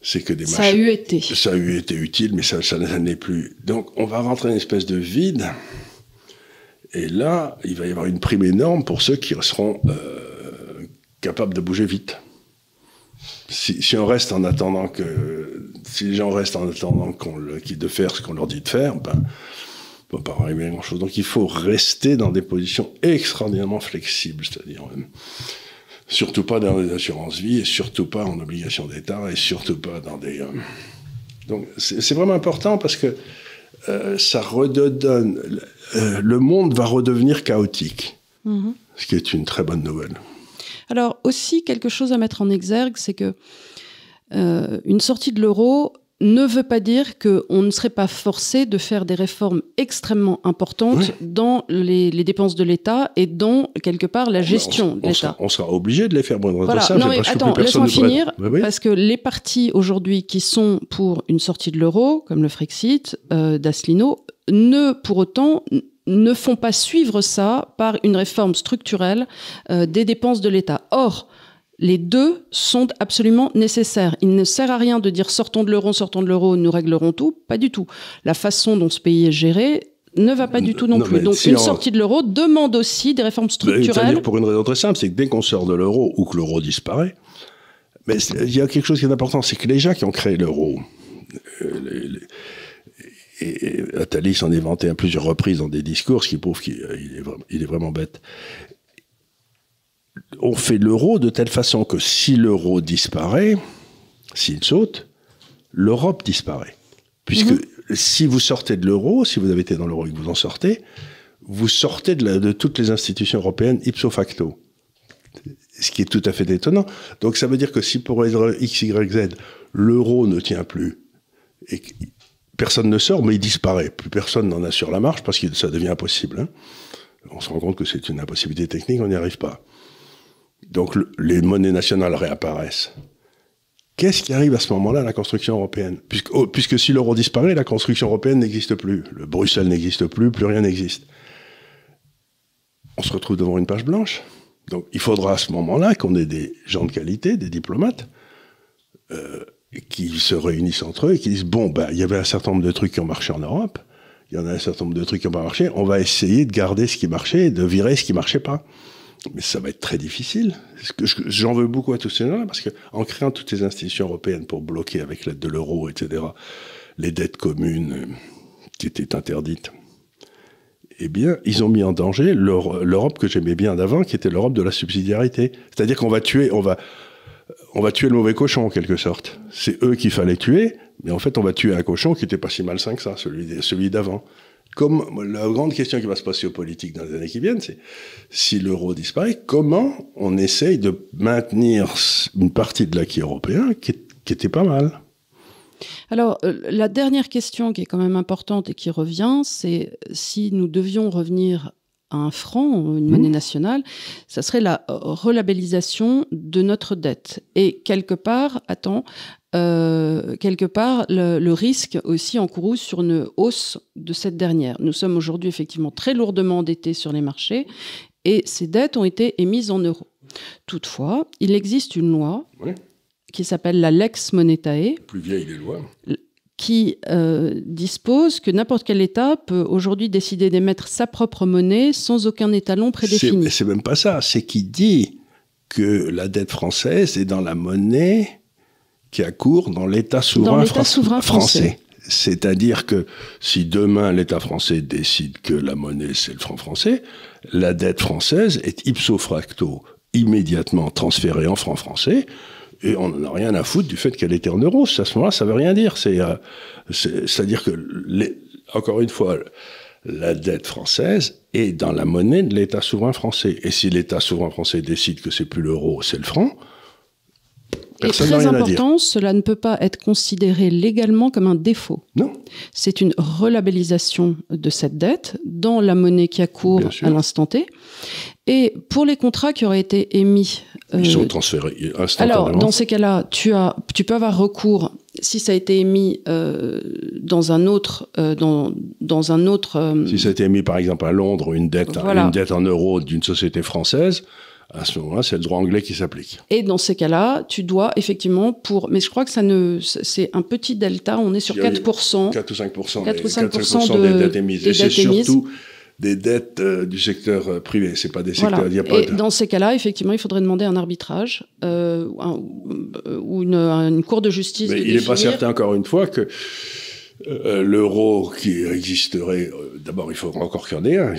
c'est que des ça a eu été. Ça a eu été utile, mais ça, ça n'est plus. Donc on va rentrer dans une espèce de vide. Et là, il va y avoir une prime énorme pour ceux qui seront euh, capables de bouger vite si, on reste en attendant que, si les gens restent en attendant qu'on de faire ce qu'on leur dit de faire, ben, on va pas arriver à grand chose. Donc il faut rester dans des positions extraordinairement flexibles, c'est-à-dire euh, surtout pas dans des assurances vie et surtout pas en obligation d'État et surtout pas dans des. Euh, donc c'est vraiment important parce que euh, ça redonne. le monde va redevenir chaotique, mm-hmm. ce qui est une très bonne nouvelle. Alors aussi, quelque chose à mettre en exergue, c'est que euh, une sortie de l'euro ne veut pas dire qu'on ne serait pas forcé de faire des réformes extrêmement importantes dans les, dépenses de l'État et dans, quelque part, la gestion de l'État. On, sera obligé de les faire. Voilà. non, mais attends, laisse-moi finir. Parce que les partis aujourd'hui qui sont pour une sortie de l'euro, comme le Frexit, euh, d'Asselineau, ne pour autant ne font pas suivre ça par une réforme structurelle euh, des dépenses de l'État. Or, Les deux sont absolument nécessaires. Il ne sert à rien de dire sortons de l'euro, sortons de l'euro, nous réglerons tout. Pas du tout. La façon dont ce pays est géré ne va pas du tout non, plus. Donc une sortie de l'euro demande aussi des réformes structurelles. pour une raison très simple, c'est que dès qu'on sort de l'euro ou que l'euro disparaît, mais il y a quelque chose qui est important, c'est que les gens qui ont créé l'euro, euh, et Attali s'en est vanté à plusieurs reprises dans des discours, ce qui prouve qu'il est, vraiment bête. On fait l'euro de telle façon que si l'euro disparaît, s'il saute, l'Europe disparaît. Puisque mhm. si vous sortez de l'euro, si vous avez été dans l'euro et que vous en sortez, vous sortez de, de, toutes les institutions européennes ipso facto. Ce qui est tout à fait étonnant. Donc ça veut dire que si pour X, Y, Z, l'euro ne tient plus, et personne ne sort, mais il disparaît. Plus personne n'en a sur la marche parce que ça devient impossible. Hein. On se rend compte que c'est une impossibilité technique, on n'y arrive pas. Donc les monnaies nationales réapparaissent. Qu'est-ce qui arrive à ce moment-là à la construction européenne? Puisque, oh, puisque si l'euro disparaît, la construction européenne n'existe plus. Le Bruxelles n'existe plus, plus rien n'existe. On se retrouve devant une page blanche. Donc il faudra à ce moment-là qu'on ait des gens de qualité, des diplomates, euh, qui se réunissent entre eux et qui disent bon ben il y avait un certain nombre de trucs qui ont marché en Europe, il y en a un certain nombre de trucs qui n'ont pas marché, on va essayer de garder ce qui marchait et de virer ce qui marchait pas. Mais ça va être très difficile. J'en veux beaucoup à tous ces gens-là parce qu'en créant toutes ces institutions européennes pour bloquer avec l'aide de l'euro, etc., les dettes communes euh, qui étaient interdites, eh bien, ils ont mis en danger l'Europe que j'aimais bien d'avant, qui était l'Europe de la subsidiarité. C'est-à-dire qu'on va tuer, on va, on va tuer le mauvais cochon en quelque sorte. C'est eux qu'il fallait tuer, mais en fait on va tuer un cochon qui était pas si malsain que ça, celui, celui d'avant. Comme la grande question qui va se passer aux politiques dans les années qui viennent, c'est si l'euro disparaît, comment on essaye de maintenir une partie de l'acquis européen qui, qui était pas mal? Alors, euh, la dernière question qui est quand même importante et qui revient, c'est si nous devions revenir un franc, une monnaie mmh. nationale, ça serait la relabellisation de notre dette. Et quelque part, attends, euh, quelque part, le, risque aussi encouru sur une hausse de cette dernière. Nous sommes aujourd'hui effectivement très lourdement endettés sur les marchés et ces dettes ont été émises en euros. Toutefois, il existe une loi qui s'appelle la Lex Monetae. Plus vieille des lois qui euh, dispose que n'importe quel État peut aujourd'hui décider d'émettre sa propre monnaie sans aucun étalon prédéfini. C'est même pas ça, c'est qui dit que la dette française est dans la monnaie qui a cours dans l'État souverain, français. C'est-à-dire que si demain l'État français décide que la monnaie c'est le franc français, la dette française est ipso facto immédiatement transférée en franc français et on n'en a rien à foutre du fait qu'elle était en euros. À ce moment-là, ça veut rien dire. C'est, euh, c'est-à-dire que, les, encore une fois, la dette française est dans la monnaie de l'État souverain français. Et si l'État souverain français décide que c'est plus l'euro, c'est le franc, et très important, cela ne peut pas être considéré légalement comme un défaut. Non. C'est une relabellisation de cette dette dans la monnaie qui a cours à l'instant T. Et pour les contrats qui auraient été émis. Ils sont euh, transférés instantanément. Alors, dans ces cas-là, tu, as, tu peux avoir recours, si ça a été émis euh, dans un autre. Euh, dans, dans un autre si ça a été émis, par exemple, à Londres, une dette, une dette en euros d'une société française, à ce moment-là, c'est le droit anglais qui s'applique. Et dans ces cas-là, tu dois effectivement pour, mais je crois que ça ne, c'est un petit delta. On est sur 4%. 4 ou 5%. 4 ou 5%, des, dettes émises. et c'est surtout des dettes euh, du secteur euh, privé. C'est pas des secteurs. Et dans ces cas-là, effectivement, il faudrait demander un arbitrage euh, ou une, une, cour de justice. Mais il n'est pas certain encore une fois que euh, l'euro qui existerait, euh, d'abord il faudra encore qu'il y en ait un.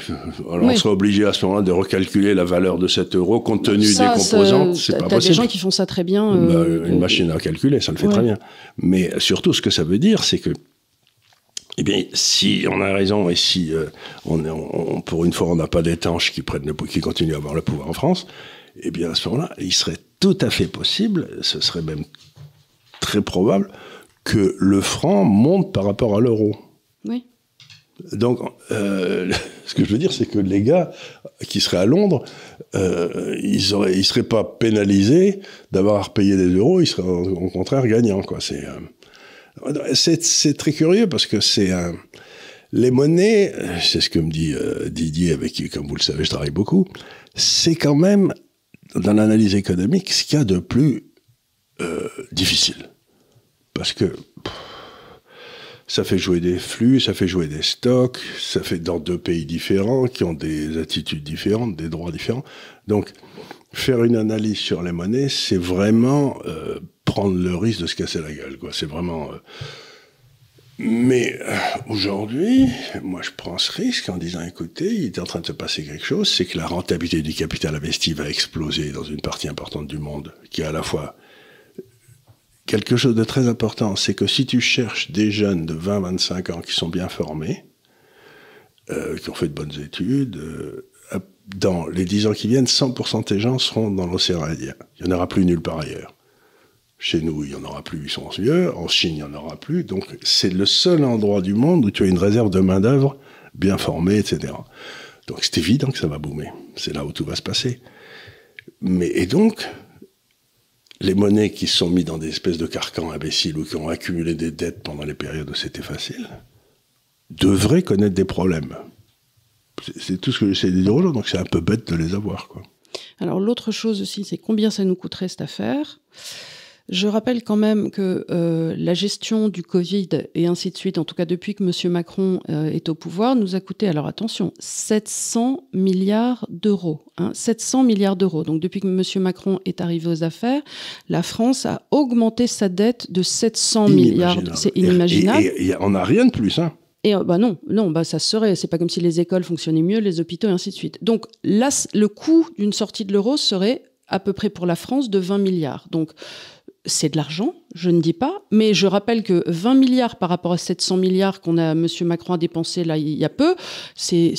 Alors on sera obligé à ce moment-là de recalculer la valeur de cet euro compte tenu des composantes. C'est pas possible. des gens qui font ça très bien. Bah, euh, une machine à calculer, ça le fait très bien. Mais surtout, ce que ça veut dire, c'est que, eh bien, si on a raison et si on, on, pour une fois on n'a pas d'étanches qui prennent le, qui continuent à avoir le pouvoir en France, eh bien à ce moment-là, il serait tout à fait possible, ce serait même très probable que le franc monte par rapport à l'euro. Oui. Donc, euh, ce que je veux dire, c'est que les gars qui seraient à Londres, euh, ils ne ils seraient pas pénalisés d'avoir payé des euros, ils seraient au contraire gagnants. Quoi. C'est, euh, c'est, très curieux parce que c'est les monnaies, c'est ce que me dit Didier, avec qui, comme vous le savez, je travaille beaucoup, c'est quand même dans l'analyse économique ce qu'il y a de plus euh, difficile. Parce que ça fait jouer des flux, ça fait jouer des stocks, ça fait dans deux pays différents qui ont des attitudes différentes, des droits différents. Donc, faire une analyse sur les monnaies, c'est vraiment euh, prendre le risque de se casser la gueule. C'est vraiment. Euh, mais euh, aujourd'hui, moi je prends ce risque en disant écoutez, il est en train de se passer quelque chose, c'est que la rentabilité du capital investi va exploser dans une partie importante du monde, qui est à la fois quelque chose de très important, c'est que si tu cherches des jeunes de 20-25 ans qui sont bien formés, euh, qui ont fait de bonnes études, euh, dans les 10 ans qui viennent, 100% de ces gens seront dans l'océan Indien. Il n'y en aura plus nulle part ailleurs. Chez nous, il n'y en aura plus, ils sont vieux. En Chine, il n'y en aura plus. Donc, c'est le seul endroit du monde où tu as une réserve de main-d'œuvre bien formée, etc. Donc, c'est évident que ça va boomer. C'est là où tout va se passer. Mais, et donc, les monnaies qui sont mises dans des espèces de carcans imbéciles ou qui ont accumulé des dettes pendant les périodes où c'était facile, devraient connaître des problèmes. C'est tout ce que j'essaie de dire aujourd'hui, donc c'est un peu bête de les avoir. Quoi. Alors l'autre chose aussi, c'est combien ça nous coûterait cette affaire? Je rappelle quand même que euh, la gestion du Covid et ainsi de suite, en tout cas depuis que M. Macron euh, est au pouvoir, nous a coûté, alors attention, 700 milliards d'euros. 700 hein, milliards d'euros. Donc depuis que M. Macron est arrivé aux affaires, la France a augmenté sa dette de 700 milliards. C'est inimaginable. Et, on n'a rien de plus. Hein. Et euh, bah non, non, bah ça serait. C'est pas comme si les écoles fonctionnaient mieux, les hôpitaux et ainsi de suite. Donc là, le coût d'une sortie de l'euro serait à peu près pour la France de 20 milliards. Donc c'est de l'argent, je ne dis pas, mais je rappelle que 20 milliards par rapport à 700 milliards qu'on a M. Macron a dépensé là il y a peu, c'est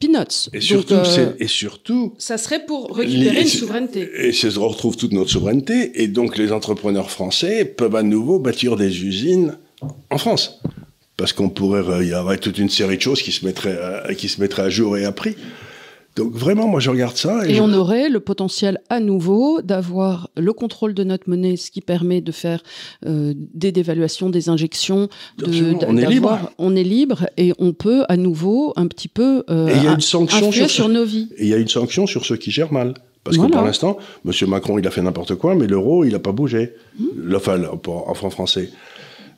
peanuts. Et surtout, euh, et surtout, ça serait pour récupérer une souveraineté. Et ça se retrouve toute notre souveraineté, et donc les entrepreneurs français peuvent à nouveau bâtir des usines en France, parce qu'on pourrait, il y aurait toute une série de choses qui se mettraient, qui se mettraient à jour et à prix. Donc vraiment, moi je regarde ça. Et, on aurait le potentiel à nouveau d'avoir le contrôle de notre monnaie, ce qui permet de faire euh, des dévaluations, des injections. De, on est libre. On est libre et on peut à nouveau un petit peu euh, et y a une sanction sur, nos vies. Et il y a une sanction sur ceux qui gèrent mal. Parce que pour l'instant, M. Macron, il a fait n'importe quoi, mais l'euro, il n'a pas bougé. Mmh. Enfin, en franc français.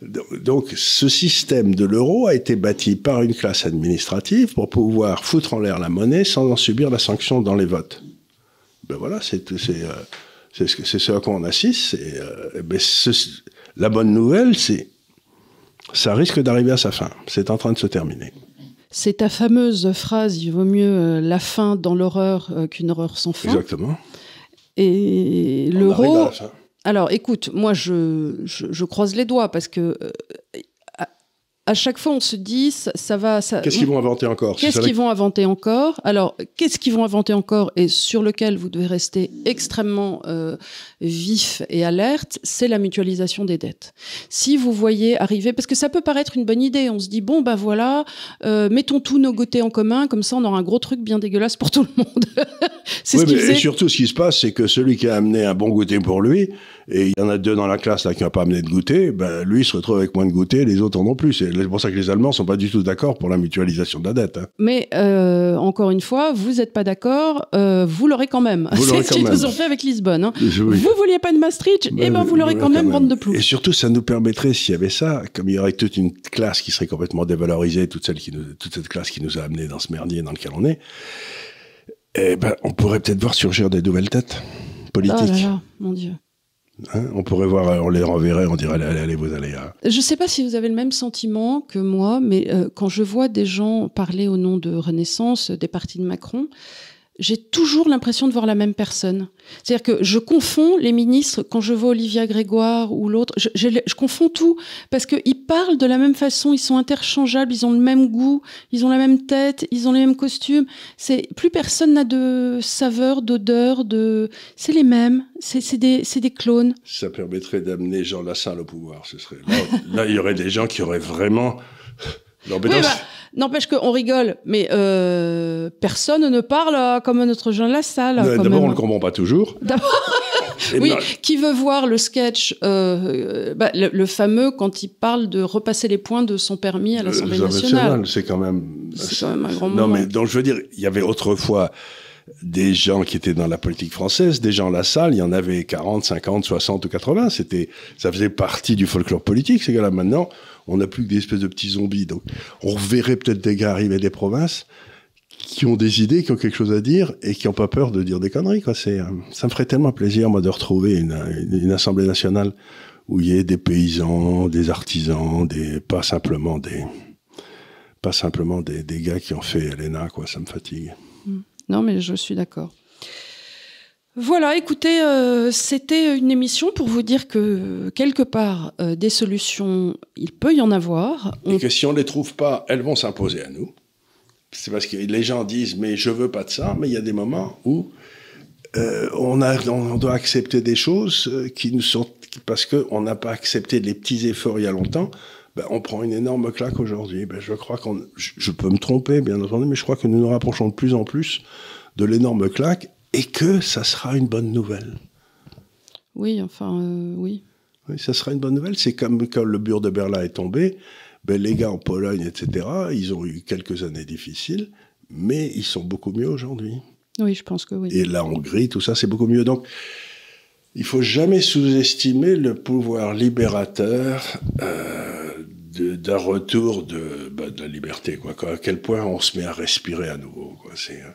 Donc, ce système de l'euro a été bâti par une classe administrative pour pouvoir foutre en l'air la monnaie sans en subir la sanction dans les votes. Ben voilà, c'est euh, ce à quoi on assiste. Euh, ben la bonne nouvelle, c'est ça risque d'arriver à sa fin. C'est en train de se terminer. C'est ta fameuse phrase il vaut mieux euh, la fin dans l'horreur qu'une horreur sans fin. Exactement. Et l'euro, alors, écoute, moi, je, je, croise les doigts parce que euh, à chaque fois, on se dit, ça, va. Ça... Qu'est-ce qu'ils vont inventer encore? Qu'est-ce qu'ils vont inventer encore? Alors, qu'est-ce qu'ils vont inventer encore et sur lequel vous devez rester extrêmement euh, vif et alerte, c'est la mutualisation des dettes. Si vous voyez arriver, parce que ça peut paraître une bonne idée, on se dit bon bah voilà, euh, mettons tous nos goûters en commun, comme ça on aura un gros truc bien dégueulasse pour tout le monde. c'est ce Et surtout, ce qui se passe, c'est que celui qui a amené un bon goûter pour lui, et il y en a deux dans la classe là qui n'ont pas amené de goûter, ben lui il se retrouve avec moins de goûter, les autres en ont plus. C'est pour ça que les Allemands sont pas du tout d'accord pour la mutualisation de la dette. Hein. Mais euh, encore une fois, vous n'êtes pas d'accord, euh, vous l'aurez quand même. C'est ce qu'ils nous ont fait avec Lisbonne. Hein. Vous vouliez pas de Maastricht, et eh ben vous l'aurez quand, même, bande de plou. Et surtout, ça nous permettrait, s'il y avait ça, comme il y aurait toute une classe qui serait complètement dévalorisée, toute, celle qui nous, toute cette classe qui nous a amené dans ce merdier dans lequel on est, eh ben, on pourrait peut-être voir surgir des nouvelles têtes politiques. Oh là là, mon Dieu. Hein, on pourrait voir, on les renverrait, on dirait allez, allez, vous allez. Hein. Je ne sais pas si vous avez le même sentiment que moi, mais euh, quand je vois des gens parler au nom de Renaissance, des partis de Macron, j'ai toujours l'impression de voir la même personne. C'est-à-dire que je confonds les ministres quand je vois Olivia Grégoire ou l'autre. Je, je, confonds tout parce qu'ils parlent de la même façon, ils sont interchangeables, ils ont le même goût, ils ont la même tête, ils ont les mêmes costumes. C'est plus personne n'a de saveur, d'odeur, de. C'est les mêmes. C'est des, des clones. Ça permettrait d'amener Jean Lassalle au pouvoir. Ce serait là, il y aurait des gens qui auraient vraiment. Oui, bah, N'empêche qu'on rigole, mais euh, personne ne parle euh, comme notre Jean Lassalle. D'abord, on ne le comprend pas toujours. oui, qui veut voir le sketch, euh, bah, le, fameux quand il parle de repasser les points de son permis à l'Assemblée nationale. C'est quand même. C'est quand même un grand moment. Non, mais donc je veux dire, il y avait autrefois des gens qui étaient dans la politique française, des gens la salle, il y en avait 40, 50, 60 ou 80. C'était, ça faisait partie du folklore politique, ces gars-là. Maintenant, on n'a plus que des espèces de petits zombies. Donc, on verrait peut-être des gars arriver des provinces qui ont des idées, qui ont quelque chose à dire et qui n'ont pas peur de dire des conneries. Euh, ça me ferait tellement plaisir, moi, de retrouver une, assemblée nationale où il y ait des paysans, des artisans, pas simplement des, pas simplement des, gars qui ont fait Elena, quoi. Ça me fatigue. Non, mais je suis d'accord. Voilà, écoutez, euh, c'était une émission pour vous dire que quelque part, euh, des solutions, il peut y en avoir. Et que si on ne les trouve pas, elles vont s'imposer à nous. C'est parce que les gens disent, mais je veux pas de ça, mais il y a des moments où euh, on, a, on, doit accepter des choses qui nous sont... Parce qu'on n'a pas accepté les petits efforts il y a longtemps, ben, on prend une énorme claque aujourd'hui. Ben, je crois qu'on, je, peux me tromper, bien entendu, mais je crois que nous nous rapprochons de plus en plus de l'énorme claque et que ça sera une bonne nouvelle. Oui, enfin, euh, oui. Oui, ça sera une bonne nouvelle. C'est comme quand le mur de Berlin est tombé. Ben, les gars en Pologne, etc., ils ont eu quelques années difficiles, mais ils sont beaucoup mieux aujourd'hui. Oui, je pense que oui. Et la Hongrie, tout ça, c'est beaucoup mieux. Donc, il faut jamais sous-estimer le pouvoir libérateur euh, d'un retour de, bah, de, la liberté. Quoi. À quel point on se met à respirer à nouveau. Quoi. C'est, euh,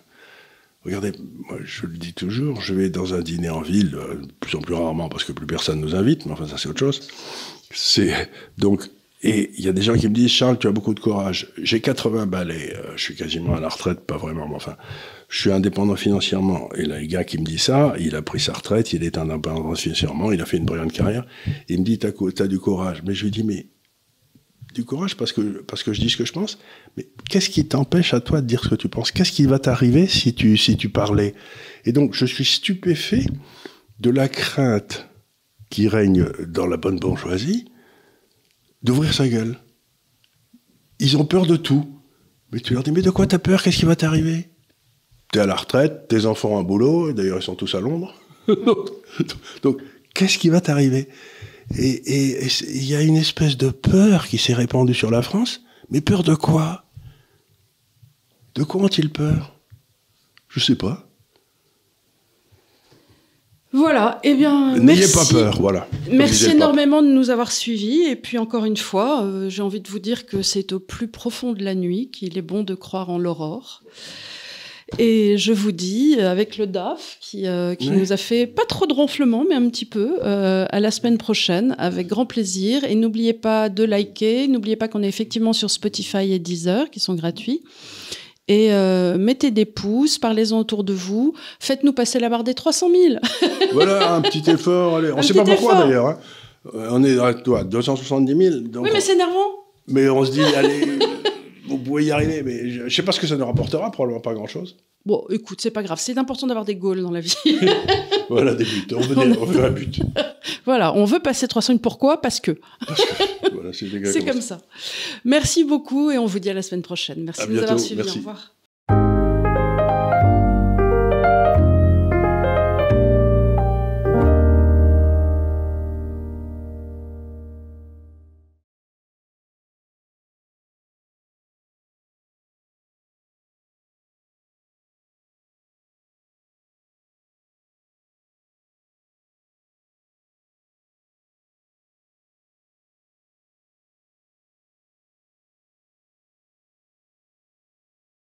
regardez, moi je le dis toujours, je vais dans un dîner en ville, euh, de plus en plus rarement parce que plus personne nous invite, mais enfin ça c'est autre chose. C'est donc et il y a des gens qui me disent Charles, tu as beaucoup de courage. J'ai 80 balais, je suis quasiment à la retraite, pas vraiment, mais enfin je suis indépendant financièrement. Et là, le gars qui me dit ça, il a pris sa retraite, il est indépendant financièrement, il a fait une brillante carrière. il me dit, t'as, as du courage. Mais je lui dis, mais du courage parce que, parce que je dis ce que je pense. Mais qu'est-ce qui t'empêche à toi de dire ce que tu penses? Qu'est-ce qui va t'arriver si tu, parlais? Et donc, je suis stupéfait de la crainte qui règne dans la bonne bourgeoisie d'ouvrir sa gueule. Ils ont peur de tout. Mais tu leur dis, mais de quoi t'as peur? Qu'est-ce qui va t'arriver? T'es à la retraite, tes enfants ont un boulot, d'ailleurs ils sont tous à Londres. donc, qu'est-ce qui va t'arriver? Et il y a une espèce de peur qui s'est répandue sur la France. Mais peur de quoi? De quoi ont-ils peur? Je sais pas. Voilà, eh bien, N'ayez pas peur, voilà. Merci énormément de nous avoir suivis. Et puis, encore une fois, euh, j'ai envie de vous dire que c'est au plus profond de la nuit qu'il est bon de croire en l'aurore. Et je vous dis, avec le DAF, qui, euh, qui nous a fait pas trop de ronflement, mais un petit peu, euh, à la semaine prochaine, avec grand plaisir. Et n'oubliez pas de liker, n'oubliez pas qu'on est effectivement sur Spotify et Deezer, qui sont gratuits. Et euh, mettez des pouces, parlez-en autour de vous, faites-nous passer la barre des 300 000. voilà, un petit effort. Allez. On ne sait pas pourquoi d'ailleurs. Hein. On est à toi, 270 000. oui, mais c'est énervant. Mais on se dit, allez, vous pouvez y arriver, mais je ne sais pas ce que ça nous rapportera, probablement pas grand-chose. Bon, écoute, c'est pas grave, c'est important d'avoir des goals dans la vie. voilà, des buts, on veut, un but. voilà, on veut passer 300 pourquoi? Parce que. voilà, c'est comme ça. Merci beaucoup et on vous dit à la semaine prochaine. Merci de nous avoir suivis, au revoir.